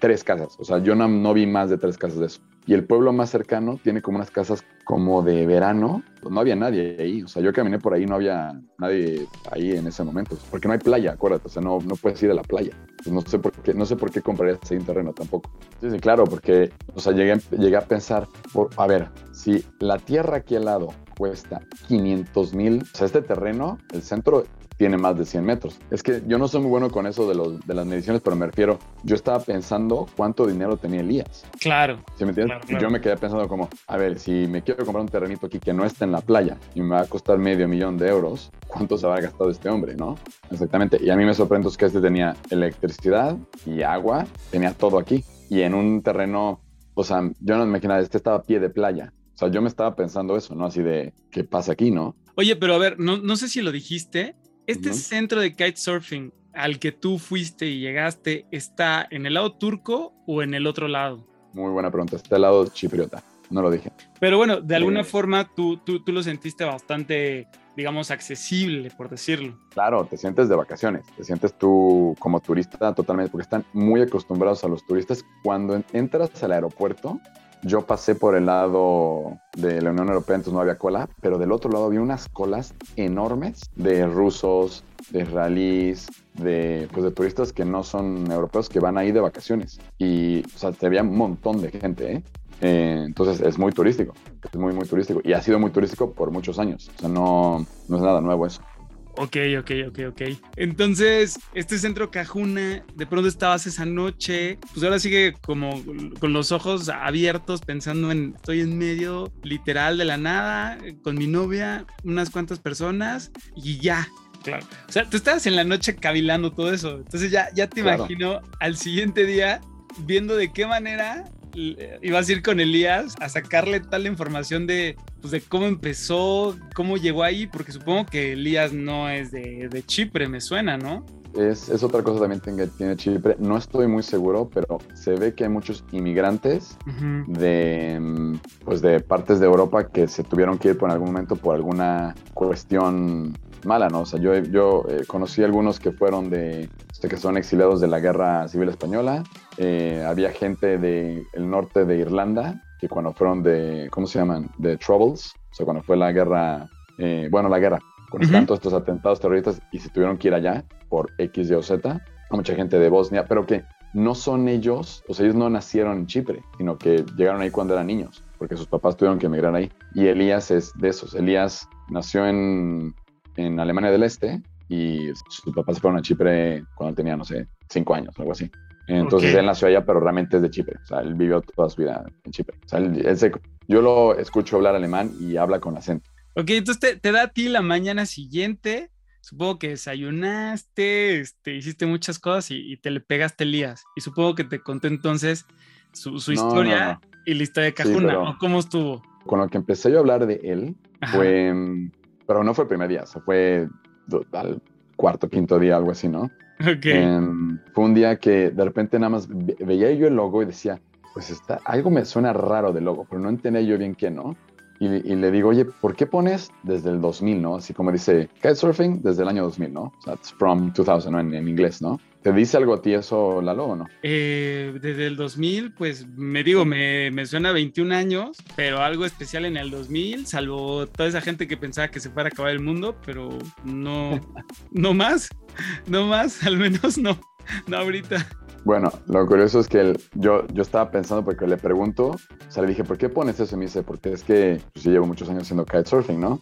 tres casas, o sea, yo no, no vi más de tres casas de eso. Y el pueblo más cercano tiene como unas casas como de verano, pues no había nadie ahí, o sea, yo caminé por ahí, no había nadie ahí en ese momento, porque no hay playa, acuérdate, o sea, no, no puedes ir a la playa. Pues no sé por qué, no sé por qué comprarías ahí un terreno tampoco. Sí, sí, claro, porque, o sea, llegué, llegué a pensar, por, a ver, si la tierra aquí al lado cuesta 500 mil, o sea, este terreno, el centro tiene más de 100 metros. Es que yo no soy muy bueno con eso de, los, de las mediciones, pero me refiero, yo estaba pensando cuánto dinero tenía Elías. claro. ¿Sí me entiendes? Claro, claro. Y yo me quedé pensando como, a ver, si me quiero comprar un terrenito aquí que no está en la playa y me va a costar medio millón de euros, ¿cuánto se habrá gastado este hombre, no? Exactamente. Y a mí me sorprende es que este tenía electricidad y agua, tenía todo aquí. Y en un terreno, o sea, yo no me imaginaba, este estaba a pie de playa. O sea, yo me estaba pensando eso, ¿no? Así de, ¿qué pasa aquí, no? Oye, pero a ver, no, no sé si lo dijiste. Este centro de kitesurfing al que tú fuiste y llegaste, ¿está en el lado turco o en el otro lado? Muy buena pregunta. Está al lado chipriota. No lo dije. Pero bueno, de alguna Eh. forma tú, tú, tú lo sentiste bastante, digamos, accesible, por decirlo. Claro, te sientes de vacaciones, te sientes tú como turista totalmente, porque están muy acostumbrados a los turistas. Cuando en- entras al aeropuerto, yo pasé por el lado de la Unión Europea, entonces no había cola, pero del otro lado había unas colas enormes de rusos, de israelíes, de, pues de turistas que no son europeos, que van ahí de vacaciones. Y, o sea, había un montón de gente, ¿eh? Eh, entonces es muy turístico, es muy, muy turístico. Y ha sido muy turístico por muchos años. O sea, no, no es nada nuevo eso. Ok, ok, ok, ok. Entonces, este centro Cajuna, de pronto estabas esa noche, pues ahora sigue como con los ojos abiertos, pensando en, estoy en medio literal de la nada, con mi novia, unas cuantas personas y ya. Claro. O sea, tú estabas en la noche cavilando todo eso. Entonces ya, ya te Claro. imagino al siguiente día viendo de qué manera ibas a ir con Elías a sacarle tal información de, pues, de cómo empezó, cómo llegó ahí, porque supongo que Elías no es de, de Chipre, me suena, ¿no? Es, es otra cosa también que tiene Chipre. No estoy muy seguro, pero se ve que hay muchos inmigrantes Ujú. de, mm, pues de partes de Europa que se tuvieron que ir por algún momento por alguna cuestión mala, ¿no? O sea, yo, yo eh, conocí algunos que fueron de, que son exiliados de la Guerra Civil Española. Eh, había gente del norte de Irlanda que cuando fueron de, ¿cómo se llaman? De Troubles, o sea, cuando fue la guerra, eh, bueno, la guerra, con Ujú. tantos estos atentados terroristas y se tuvieron que ir allá por X, Y o Z. Mucha gente de Bosnia, pero que no son ellos, o sea, ellos no nacieron en Chipre, sino que llegaron ahí cuando eran niños, porque sus papás tuvieron que emigrar ahí. Y Elías es de esos. Elías nació en, en Alemania del Este, y su papá se fueron a Chipre cuando tenía, no sé, cinco años, algo así. Entonces Ok. él nació allá, pero realmente es de Chipre. O sea, él vivió toda su vida en Chipre. O sea, él- él se- yo lo escucho hablar alemán y habla con acento. Ok, entonces te, te da a ti la mañana siguiente. Supongo que desayunaste, este, hiciste muchas cosas y, y te le pegaste Elías. Y supongo que te contó entonces su, su No, historia no, no. y la historia de Sí, Cajuna. pero- ¿o ¿Cómo estuvo? Con lo que empecé yo a hablar de él Ajá. fue, pero no fue el primer día, o sea, fue al cuarto, quinto día, algo así, ¿no? Ok. Em, fue un día que de repente nada más ve- veía yo el logo y decía, pues está, algo me suena raro del logo, pero no entendía yo bien qué, ¿no? Y, y le digo, oye, ¿por qué pones desde el 2000, no? Así como dice, kitesurfing desde el año 2000, ¿no? O sea, it's from 2000, ¿no? En, en inglés, ¿no? ¿Te dice algo a ti eso, Lalo, o no? Eh, desde el 2000, pues me digo, me, me suena 21 años, pero algo especial en el 2000, salvo toda esa gente que pensaba que se fuera a acabar el mundo, pero no, no más, no más, al menos no, no ahorita. Bueno, lo curioso es que yo, yo estaba pensando porque le pregunto, o sea, le dije, ¿por qué pones eso? Y me dice, porque es que pues, yo llevo muchos años haciendo kitesurfing, ¿no?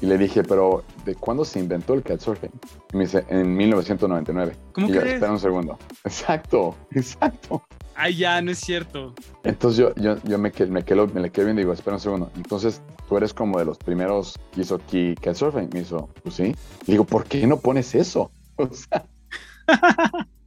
Y le dije, pero ¿de cuándo se inventó el kitesurfing? Y me dice, en 1999. ¿Cómo y yo, espera un segundo. Exacto, exacto. Ay, ya, no es cierto. Entonces yo, yo, yo me, me, quedo, me le quedo viendo y digo, espera un segundo. Entonces tú eres como de los primeros que hizo ki- kitesurfing. Me hizo, pues sí. Y digo, ¿por qué no pones eso? O sea,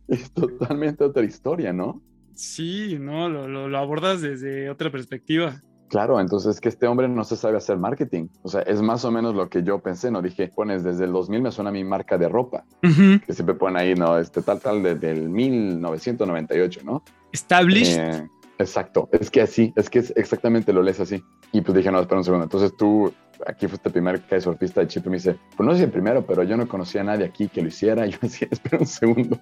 es totalmente otra historia, ¿no? Sí, no, lo, lo, lo abordas desde otra perspectiva. Claro, entonces que este hombre no se sabe hacer marketing. O sea, es más o menos lo que yo pensé, ¿no? Dije, pones desde el 2000 me suena a mi marca de ropa, que siempre ponen ahí, ¿no? Este tal, tal, desde el 1998, ¿no? Established. Eh, exacto, es que así, es que es exactamente lo lees así. Y pues dije, no, espera un segundo. Entonces tú, aquí fuiste el primer kitesurfista de Chipre, y me dice, pues no sé el primero, pero yo no conocía a nadie aquí que lo hiciera. Y yo decía, espera un segundo.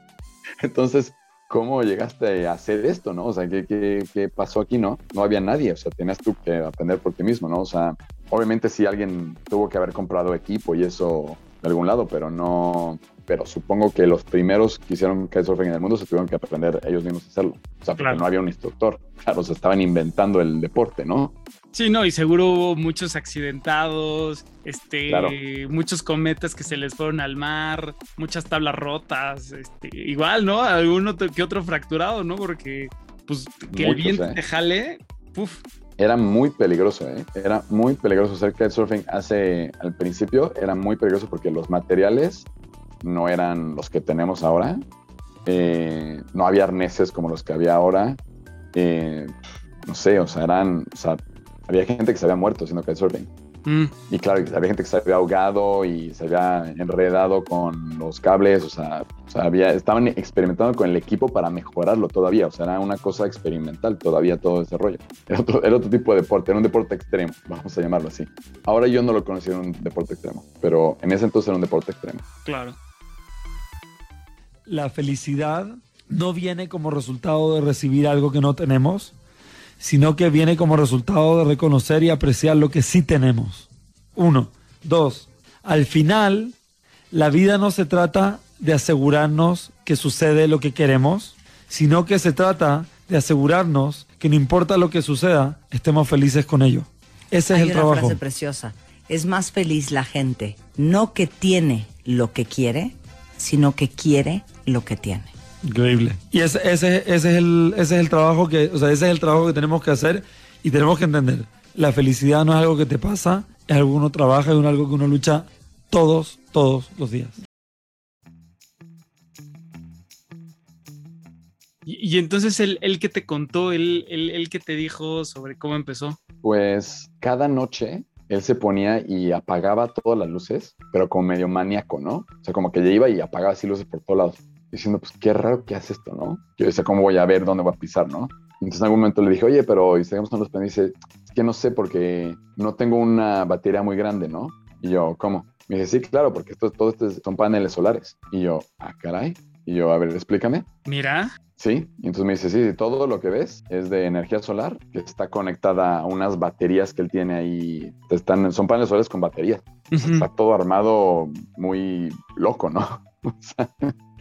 Entonces, ¿cómo llegaste a hacer esto, no? O sea, ¿qué, qué, qué pasó aquí, no? No había nadie, o sea, tenías tú que aprender por ti mismo, ¿no? O sea, obviamente sí alguien tuvo que haber comprado equipo y eso de algún lado, pero no... Pero supongo que los primeros que hicieron kitesurfing en el mundo se tuvieron que aprender ellos mismos a hacerlo. O sea, porque Claro. no había un instructor. Claro, se estaban inventando el deporte, ¿no? Sí, no, y seguro hubo muchos accidentados, este, Claro. muchos cometas que se les fueron al mar, muchas tablas rotas, este, igual, ¿no? Algún otro que otro fracturado, ¿no? Porque, pues, que el viento ¿eh? te jale, puf, Era muy peligroso, ¿eh? Era muy peligroso hacer kitesurfing hace, al principio, era muy peligroso porque los materiales no eran los que tenemos ahora. Eh, no había arneses como los que había ahora. Eh, no sé, o sea, eran, o sea, había gente que se había muerto haciendo kitesurfing. mm, Y claro, había gente que se había ahogado y se había enredado con los cables, o sea, o sea, había, estaban experimentando con el equipo para mejorarlo todavía, o sea, era una cosa experimental todavía todo ese rollo. Era otro, era otro tipo de deporte, era un deporte extremo, vamos a llamarlo así. Ahora yo no lo considero un deporte extremo, pero en ese entonces era un deporte extremo. claro. La felicidad no viene como resultado de recibir algo que no tenemos, sino que viene como resultado de reconocer y apreciar lo que sí tenemos. Uno. Dos. Al final, la vida no se trata de asegurarnos que sucede lo que queremos, sino que se trata de asegurarnos que no importa lo que suceda, estemos felices con ello. Ese es el una trabajo. frase preciosa. Es más feliz la gente no que tiene lo que quiere, sino que quiere lo que tiene. Increíble. Y ese, ese, ese, es el, ese es el trabajo que, o sea, ese es el trabajo que tenemos que hacer y tenemos que entender. La felicidad no es algo que te pasa, es algo que uno trabaja y es algo que uno lucha todos, todos los días. Y, y entonces el, el que te contó, el, el, el que te dijo sobre cómo empezó. Pues cada noche él se ponía y apagaba todas las luces, pero como medio maníaco, ¿no? O sea, como que ya iba y apagaba así luces por todos lados, diciendo, pues qué raro que hace esto, ¿no? Yo decía, ¿cómo voy a ver dónde voy a pisar, no? Entonces en algún momento le dije, oye, pero ¿y seguimos con los paneles? Dice, es que no sé porque no tengo una batería muy grande, ¿no? Y yo, ¿cómo? Me dice, sí, claro, porque esto, todo esto es- son paneles solares. Y yo, ah, caray. Y yo, a ver, explícame. Mira, Sí, y entonces me dice, sí, todo lo que ves es de energía solar que está conectada a unas baterías que él tiene ahí. Están, son paneles solares con baterías. Está todo armado muy loco, ¿no? O sea,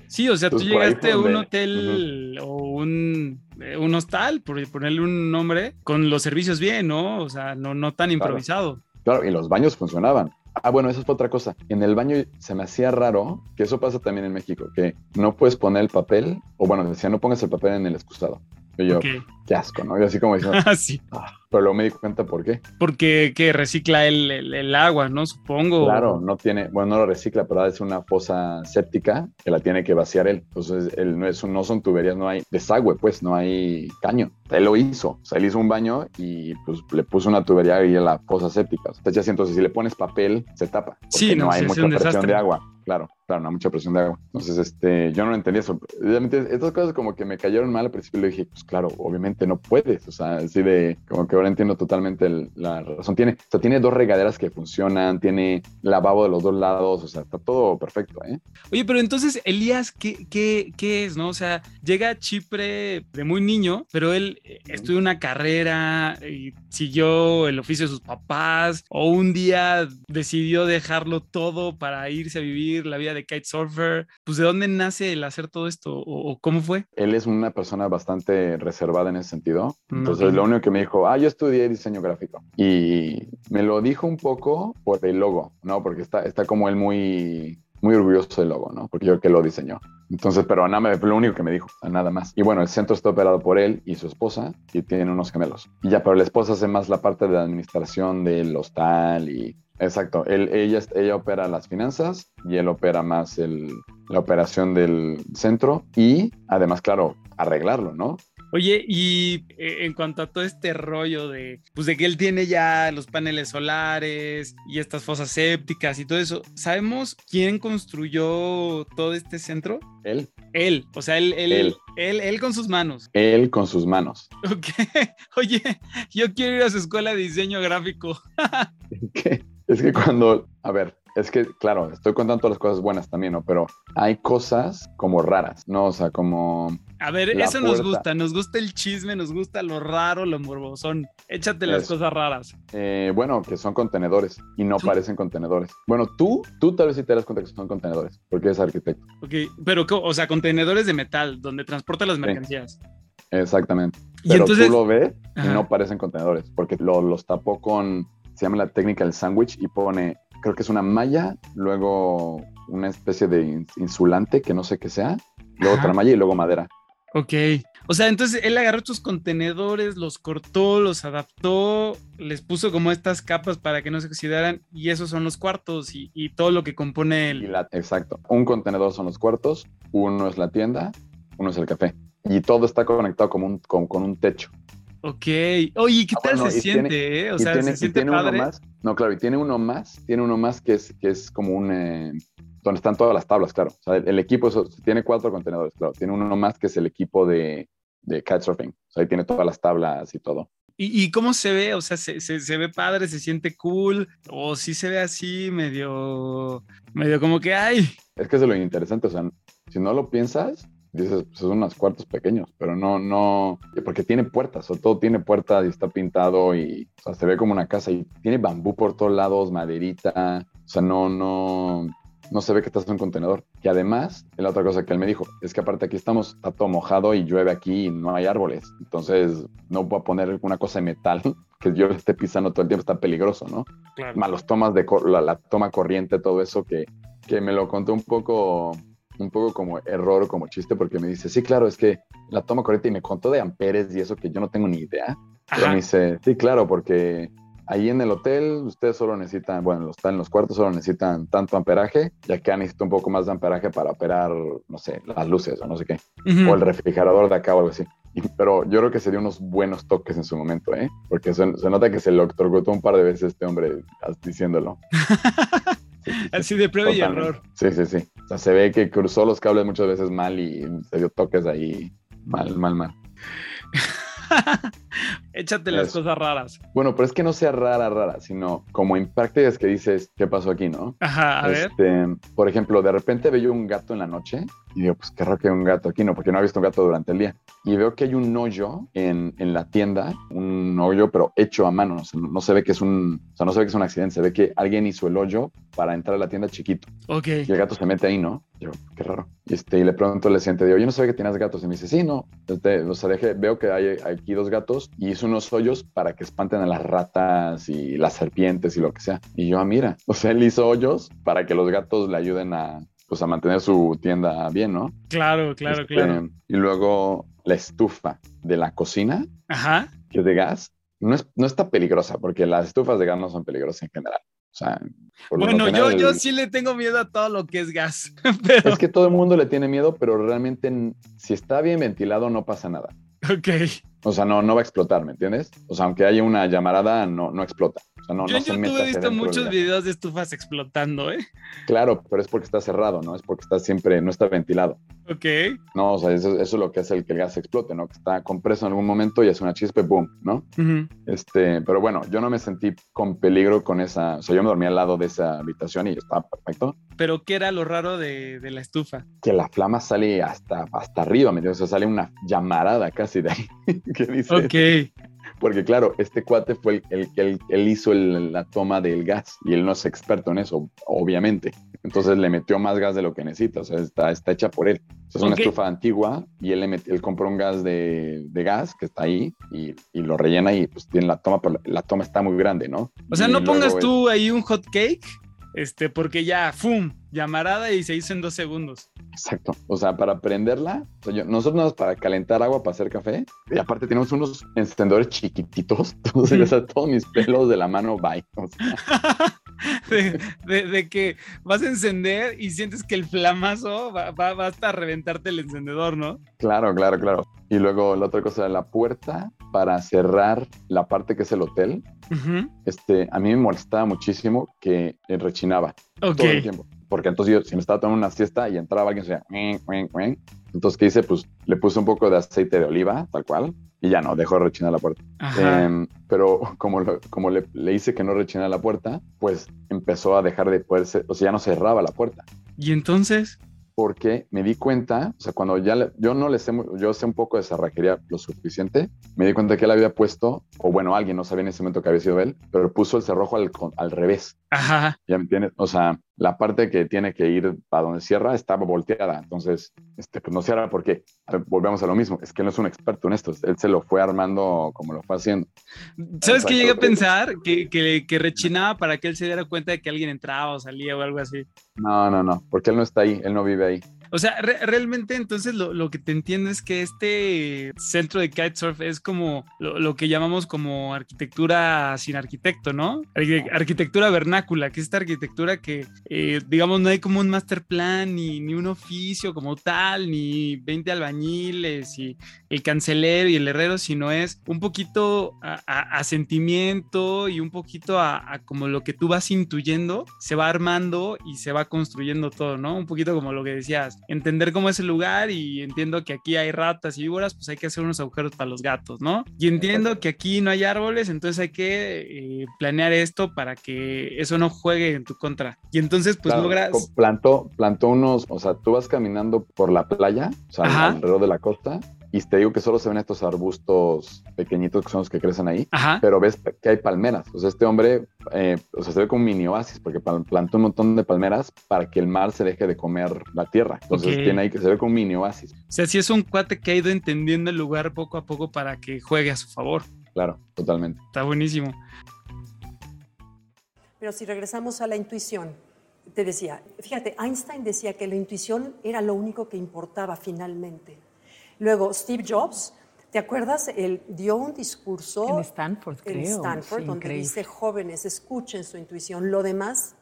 sí, o sea, tú por ahí llegaste a un hotel o un, eh, un hostal, por ponerle un nombre, con los servicios bien, ¿no? O sea, no, no tan improvisado. claro, y los baños funcionaban. Ah, bueno, eso es otra cosa. En el baño se me hacía raro, que eso pasa también en México, que no puedes poner el papel, o bueno, decía, no pongas el papel en el excusado. Y yo, Ok. Qué asco, ¿no? Y así como diciendo, Ah, sí. "Ah", pero luego me di cuenta por qué. Porque que recicla el, el- el agua, ¿no? Supongo. Claro, no tiene, bueno, no lo recicla, pero es una fosa séptica que la tiene que vaciar él. Entonces, él no, es, no son tuberías, no hay desagüe, pues, no hay caño. Él lo hizo, o sea, él hizo un baño y pues le puso una tubería y la fosa séptica. Entonces, ya siento, si le pones papel, se tapa. Porque Sí, no, no hay sí, es mucha un presión desastre. de agua. Claro, claro, no hay mucha presión de agua. Entonces, este, yo no entendí eso. Realmente, estas cosas como que me cayeron mal al principio. Le dije, pues claro, obviamente no puedes. O sea, así de, como que ahora entiendo totalmente el- la razón. Tiene, o sea, tiene dos regaderas que funcionan, tiene lavabo de los dos lados, o sea, está todo perfecto, ¿eh? Oye, pero entonces, Elías, ¿qué, qué, qué es, no? O sea, llega a Chipre de muy niño, pero él eh, estudió una carrera y siguió el oficio de sus papás, o un día decidió dejarlo todo para irse a vivir la vida de kitesurfer. Pues, ¿de dónde nace el hacer todo esto? ¿O, o cómo fue? Él es una persona bastante reservada en ese sentido. Entonces, ok. lo único que me dijo, ah, yo estudié diseño gráfico. Y me lo dijo un poco por el logo, ¿no? Porque está, está como él muy, muy orgulloso del logo, ¿no? Porque yo que lo diseñó. Entonces, pero nada, me- lo único que me dijo, nada más. Y bueno, el centro está operado por él y su esposa y tiene unos gemelos. Y ya, pero la esposa hace más la parte de la administración del hostal y... Exacto, él, ella, ella opera las finanzas y él opera más el, la operación del centro y además, claro, arreglarlo, ¿no? Oye, y eh, en cuanto a todo este rollo de, pues de que él tiene ya los paneles solares y estas fosas sépticas y todo eso, ¿sabemos quién construyó todo este centro? Él, Él, o sea, él, él, él, Él. él, con sus manos. él con sus manos. Ok. Oye, yo quiero ir a su escuela de diseño gráfico. ¿Qué? Es que cuando, a ver, es que, claro, estoy contando todas las cosas buenas también, ¿no? Pero hay cosas como raras, ¿no? O sea, como... A ver, eso nos gusta, nos gusta el chisme, nos gusta lo raro, lo morbosón. Échate las Eso. cosas raras. eh, bueno, que son contenedores y no Son- parecen contenedores. Bueno, tú, tú tal vez sí te das cuenta que son contenedores, porque eres arquitecto. Ok, pero, o sea, contenedores de metal, donde transporta las mercancías. Exactamente. Y Pero entonces, tú lo ves y Ajá. no parecen contenedores, porque lo- los tapó con, se llama la técnica del sándwich y pone, creo que es una malla, luego una especie de ins- insulante que no sé qué sea, luego Ajá. otra malla y luego madera. Ok. O sea, entonces él agarró estos contenedores, los cortó, los adaptó, les puso como estas capas para que no se oxidaran y esos son los cuartos y, y todo lo que compone el... la- exacto. Un contenedor son los cuartos, uno es la tienda, uno es el café. Y todo está conectado como un, con, con un techo. Ok. Oye, ¿qué Ah, tal bueno, se tiene- siente, eh? O sea, tiene, se siente tiene padre. uno más. No, claro, y tiene uno más, tiene uno más que es, que es como un... eh, donde están todas las tablas, claro. O sea, el, el equipo eso, tiene cuatro contenedores, claro. Tiene uno más que es el equipo de, de kitesurfing. O sea, ahí tiene todas las tablas y todo. ¿Y, y cómo se ve? O sea, ¿se, se, se ve padre, se siente cool? ¿O sí se ve así medio... medio como que, ay, Es que eso es lo interesante, o sea, si no lo piensas, dices, pues son unos cuartos pequeños, pero no, no, porque tiene puertas, o todo tiene puertas y está pintado y, o sea, se ve como una casa y tiene bambú por todos lados, maderita, o sea, no, no, no se ve que estás en un contenedor. Y además, la otra cosa que él me dijo, es que aparte aquí estamos, está todo mojado y llueve aquí y no hay árboles, entonces no voy a poner una cosa de metal que yo le esté pisando todo el tiempo, está peligroso, ¿no? claro. más los tomas de la, la toma corriente, todo eso que, que me lo contó un poco, un poco como error, como chiste, porque me dice, sí, claro, es que la toma corriente y me contó de amperes y eso que yo no tengo ni idea. Pero me dice, sí, claro, porque ahí en el hotel ustedes solo necesitan, bueno, están en los cuartos, solo necesitan tanto amperaje, y acá necesito un poco más de amperaje para operar, no sé, las luces o no sé qué, o el refrigerador de acá o algo así. Y- pero yo creo que se dio unos buenos toques en su momento, ¿eh? Porque se, se nota que se lo electrocutó un par de veces este hombre diciéndolo. Sí, sí, sí, Así de prueba y error. Sí, sí, sí. O sea, se ve que cruzó los cables muchas veces mal y se dio toques ahí mal, mal, mal. Échate las Eso. cosas raras. Bueno, pero es que no sea rara, rara, sino como en prácticas que dices, ¿qué pasó aquí, no? Ajá, a ver. Este, por ejemplo, de repente veo un gato en la noche y digo, pues qué raro que hay un gato aquí, ¿no? Porque no he visto un gato durante el día. y veo que hay un hoyo en, en la tienda, un hoyo pero hecho a mano, o sea, no, no se ve que es un, o sea, no se ve que es un accidente, se ve que alguien hizo el hoyo para entrar a la tienda chiquito Ok. y el gato se mete ahí, ¿no? Yo, qué raro. Y, este, y le pregunto al siguiente, digo, yo no sabía que tienes gatos. Y me dice, sí, no. Este, o sea, dejé- veo que hay aquí dos gatos y hizo unos hoyos para que espanten a las ratas y las serpientes y lo que sea. Y yo, ah, mira, o sea, él hizo hoyos para que los gatos le ayuden a, pues, a mantener su tienda bien, ¿no? Claro, claro, Este, claro. Y luego la estufa de la cocina, Ajá. que es de gas, no, es, no está peligrosa porque las estufas de gas no son peligrosas en general. O sea, Bueno, yo, general, yo sí le tengo miedo a todo lo que es gas. Pero, Es que todo el mundo le tiene miedo, pero realmente si está bien ventilado no pasa nada. ok. O sea, no, no va a explotar, ¿me entiendes? O sea, aunque haya una llamarada, no, no explota. Sea, no, yo en YouTube he visto muchos videos de estufas explotando, ¿eh? Claro, pero es porque está cerrado, ¿no? Es porque está siempre, no está ventilado. Ok. No, o sea, eso, eso es lo que hace el que el gas explote, ¿no? Que está compreso en algún momento y hace una chispa y boom, ¿no? Este, pero bueno, yo no me sentí con peligro con esa, o sea, yo me dormí al lado de esa habitación y estaba perfecto. Pero ¿qué era lo raro de, de la estufa? Que la flama sale hasta, hasta arriba, ¿me entiendes? O sea, sale una llamarada casi de ahí. que dice, Ok. Porque claro, este cuate fue el, el que él, hizo el- la toma del gas y él no es experto en eso, obviamente. Entonces le metió más gas de lo que necesita, o sea, está, está hecha por él. Es una estufa antigua y él, le metió- él compró un gas de, de gas que está ahí y, y lo rellena y pues tiene la toma, pero la, toma está muy grande, ¿no? O sea, Y no pongas tú ahí un hot cake, este, porque ya, ¡fum! Llamarada y se hizo en dos segundos. Exacto. O sea, para prenderla, o sea, yo- nosotros nada más para calentar agua para hacer café. Y aparte tenemos unos encendedores chiquititos. Entonces, o sea, todos mis pelos de la mano, bye. O sea, De, de- de que vas a encender y sientes que el flamazo va, va, va hasta reventarte el encendedor, ¿no? claro, claro, claro. Y luego la otra cosa la puerta para cerrar la parte que es el hotel. Este, a mí me molestaba muchísimo que rechinaba todo el tiempo. Porque entonces yo, si me estaba tomando una siesta y entraba alguien, decía, entonces, ¿qué hice? Pues le puse un poco de aceite de oliva, tal cual, y ya no, dejó de rechinar la puerta. Em, pero como, lo- como le, le hice que no rechinara la puerta, pues empezó a dejar de poderse, o sea, ya no cerraba la puerta. y entonces, Porque me di cuenta, o sea, cuando ya le- yo no le sé, yo sé un poco de cerrajería lo suficiente, me di cuenta que él había puesto, o bueno, alguien no sabía en ese momento que había sido él, pero puso el cerrojo al, al revés. Ajá. ¿Ya me entiendes? O sea, la parte que tiene que ir para donde cierra estaba volteada. Entonces, este, pues no cierra porque a volvemos a lo mismo. Es que él no es un experto en esto. Él se lo fue armando como lo fue haciendo. ¿Sabes qué llegué a pensar? Que, que, que rechinaba para que él se diera cuenta de que alguien entraba o salía o algo así. No, no, no, porque él no está ahí, él no vive ahí. O sea, re- realmente entonces lo, que te entiendo es que este centro de kitesurf es como lo, que llamamos como arquitectura sin arquitecto, ¿no? Arqui- arquitectura vernácula, que es esta arquitectura que, eh, digamos, no hay como un master plan, ni, ni un oficio como tal, ni 20 albañiles y el cancelero y el herrero, sino es un poquito a, sentimiento y un poquito a como lo que tú vas intuyendo, se va armando y se va construyendo todo, ¿no? Un poquito como lo que decías, entender cómo es el lugar y entiendo que aquí hay ratas y víboras, pues hay que hacer unos agujeros para los gatos, ¿no? Y entiendo que aquí no hay árboles, entonces hay que eh, planear esto para que eso no juegue en tu contra. Y entonces pues Claro, logras... Plantó, plantó unos, o sea, tú vas caminando por la playa, o sea, Ajá. alrededor de la costa, y te digo que solo se ven estos arbustos pequeñitos que son los que crecen ahí, Ajá. pero ves que hay palmeras. O sea, este hombre, eh, o sea, se ve como un mini oasis porque plantó un montón de palmeras para que el mar se deje de comer la tierra. Entonces tiene ahí que se ve como un mini oasis. O sea, sí es un cuate que ha ido entendiendo el lugar poco a poco para que juegue a su favor. Claro, totalmente. Está buenísimo. Pero si regresamos a la intuición, te decía, fíjate, Einstein decía que la intuición era lo único que importaba finalmente. Luego, Steve Jobs, ¿te acuerdas? Él dio un discurso En Stanford, en creo. Stanford, Sí, donde increíble. dice, jóvenes, escuchen su intuición, lo demás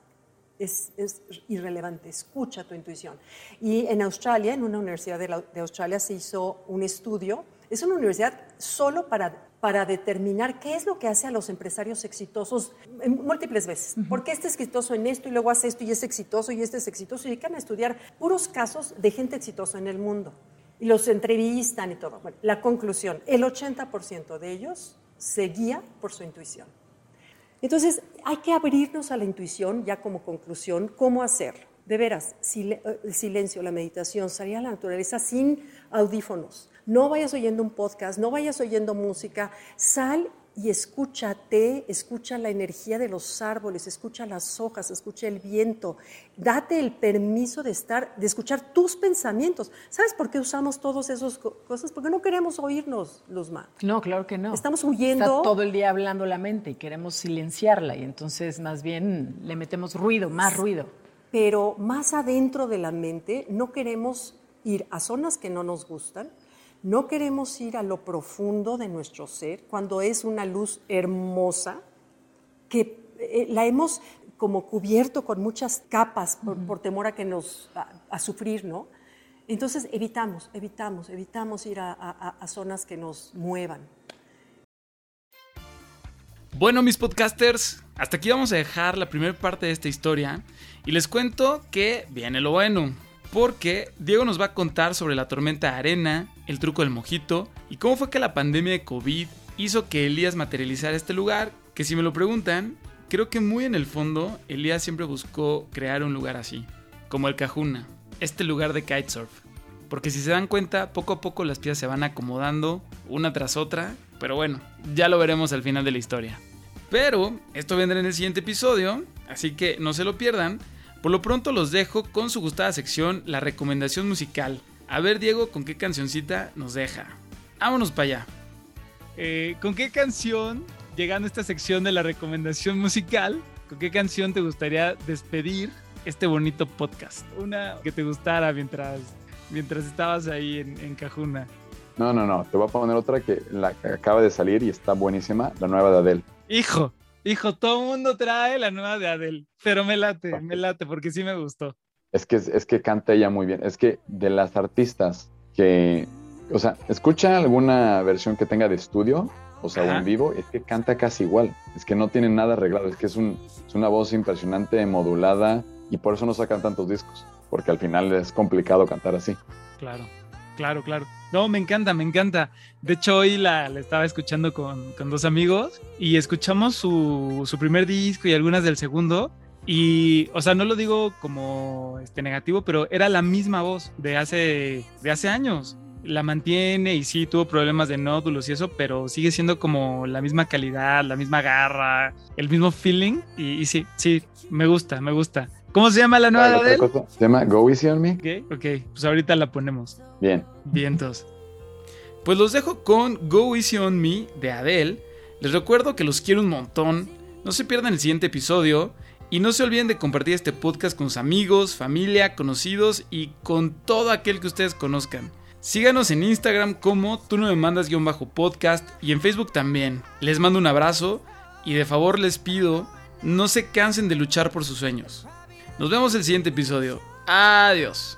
es, es irrelevante, escucha tu intuición. Y en Australia, en una universidad de, la- de Australia, se hizo un estudio, es una universidad solo para, para determinar qué es lo que hace a los empresarios exitosos en múltiples veces. ¿Por qué este es exitoso en esto y luego hace esto y es exitoso y este es exitoso? Y dedican a estudiar puros casos de gente exitosa en el mundo. Y los entrevistan y todo. Bueno, la conclusión, el 80% de ellos se guía por su intuición. Entonces, hay que abrirnos a la intuición ya como conclusión, cómo hacerlo. de veras, el silencio, la meditación, salir a la naturaleza sin audífonos. No vayas oyendo un podcast, no vayas oyendo música, sal y escúchate, escucha la energía de los árboles, escucha las hojas, escucha el viento. Date el permiso de estar, de escuchar tus pensamientos. ¿Sabes por qué usamos todas esas co- cosas? Porque no queremos oírnos, Luzma. No, claro que no. Estamos huyendo. Está todo el día hablando la mente y queremos silenciarla y entonces más bien le metemos ruido, más ruido. pero más adentro de la mente no queremos ir a zonas que no nos gustan, no queremos ir a lo profundo de nuestro ser cuando es una luz hermosa que eh, la hemos como cubierto con muchas capas por, por temor a que nos a, a sufrir, ¿no? Entonces evitamos, evitamos, evitamos ir a, a- a- a zonas que nos muevan. Bueno, mis podcasters, hasta aquí vamos a dejar la primera parte de esta historia y les cuento que viene lo bueno, porque Diego nos va a contar sobre la tormenta de arena, el truco del mojito y cómo fue que la pandemia de COVID hizo que Elías materializara este lugar, que si me lo preguntan, creo que muy en el fondo Elías siempre buscó crear un lugar así, como el Cajuna, este lugar de kitesurf. Porque si se dan cuenta, poco a poco las piezas se van acomodando una tras otra. Pero bueno, ya lo veremos al final de la historia. Pero esto vendrá en el siguiente episodio, así que no se lo pierdan. Por lo pronto los dejo con su gustada sección, la recomendación musical. A ver, Diego, ¿con qué cancioncita nos deja? Vámonos para allá. Eh, ¿Con qué canción, llegando a esta sección de la recomendación musical, con qué canción te gustaría despedir este bonito podcast? Una que te gustara mientras, mientras estabas ahí en, en Cajuna. No, no, no. Te voy a poner otra que la que acaba de salir y está buenísima, la nueva de Adele. Hijo, hijo, todo el mundo trae la nueva de Adele, pero me late, me late porque sí me gustó. Es que, es que canta ella muy bien. Es que de las artistas que, o sea, escucha alguna versión que tenga de estudio, o sea, Ajá. en vivo, es que canta casi igual. Es que no tiene nada arreglado. Es que es, un, es una voz impresionante, modulada, y por eso no sacan tantos discos, porque al final es complicado cantar así. Claro, claro, claro. No, me encanta, me encanta. De hecho, hoy la, la estaba escuchando con, con dos amigos y escuchamos su, su primer disco y algunas del segundo. Y, o sea, no lo digo como este, negativo, pero era la misma voz de hace, de hace años. La mantiene y sí, tuvo problemas de nódulos y eso, pero sigue siendo como la misma calidad, la misma garra, el mismo feeling. Y, y sí, sí, me gusta, me gusta. ¿Cómo se llama la nueva de cosa? Se llama Go Easy on Me. Ok, ok, pues ahorita la ponemos. Bien. Vientos. Pues los dejo con Go Easy on Me de Adele. Les recuerdo que los quiero un montón. No se pierdan el siguiente episodio. Y no se olviden de compartir este podcast con sus amigos, familia, conocidos y con todo aquel que ustedes conozcan. Síganos en Instagram como tú no me mandas guion bajo podcast y en Facebook también. Les mando un abrazo y de favor les pido no se cansen de luchar por sus sueños. Nos vemos el siguiente episodio. Adiós.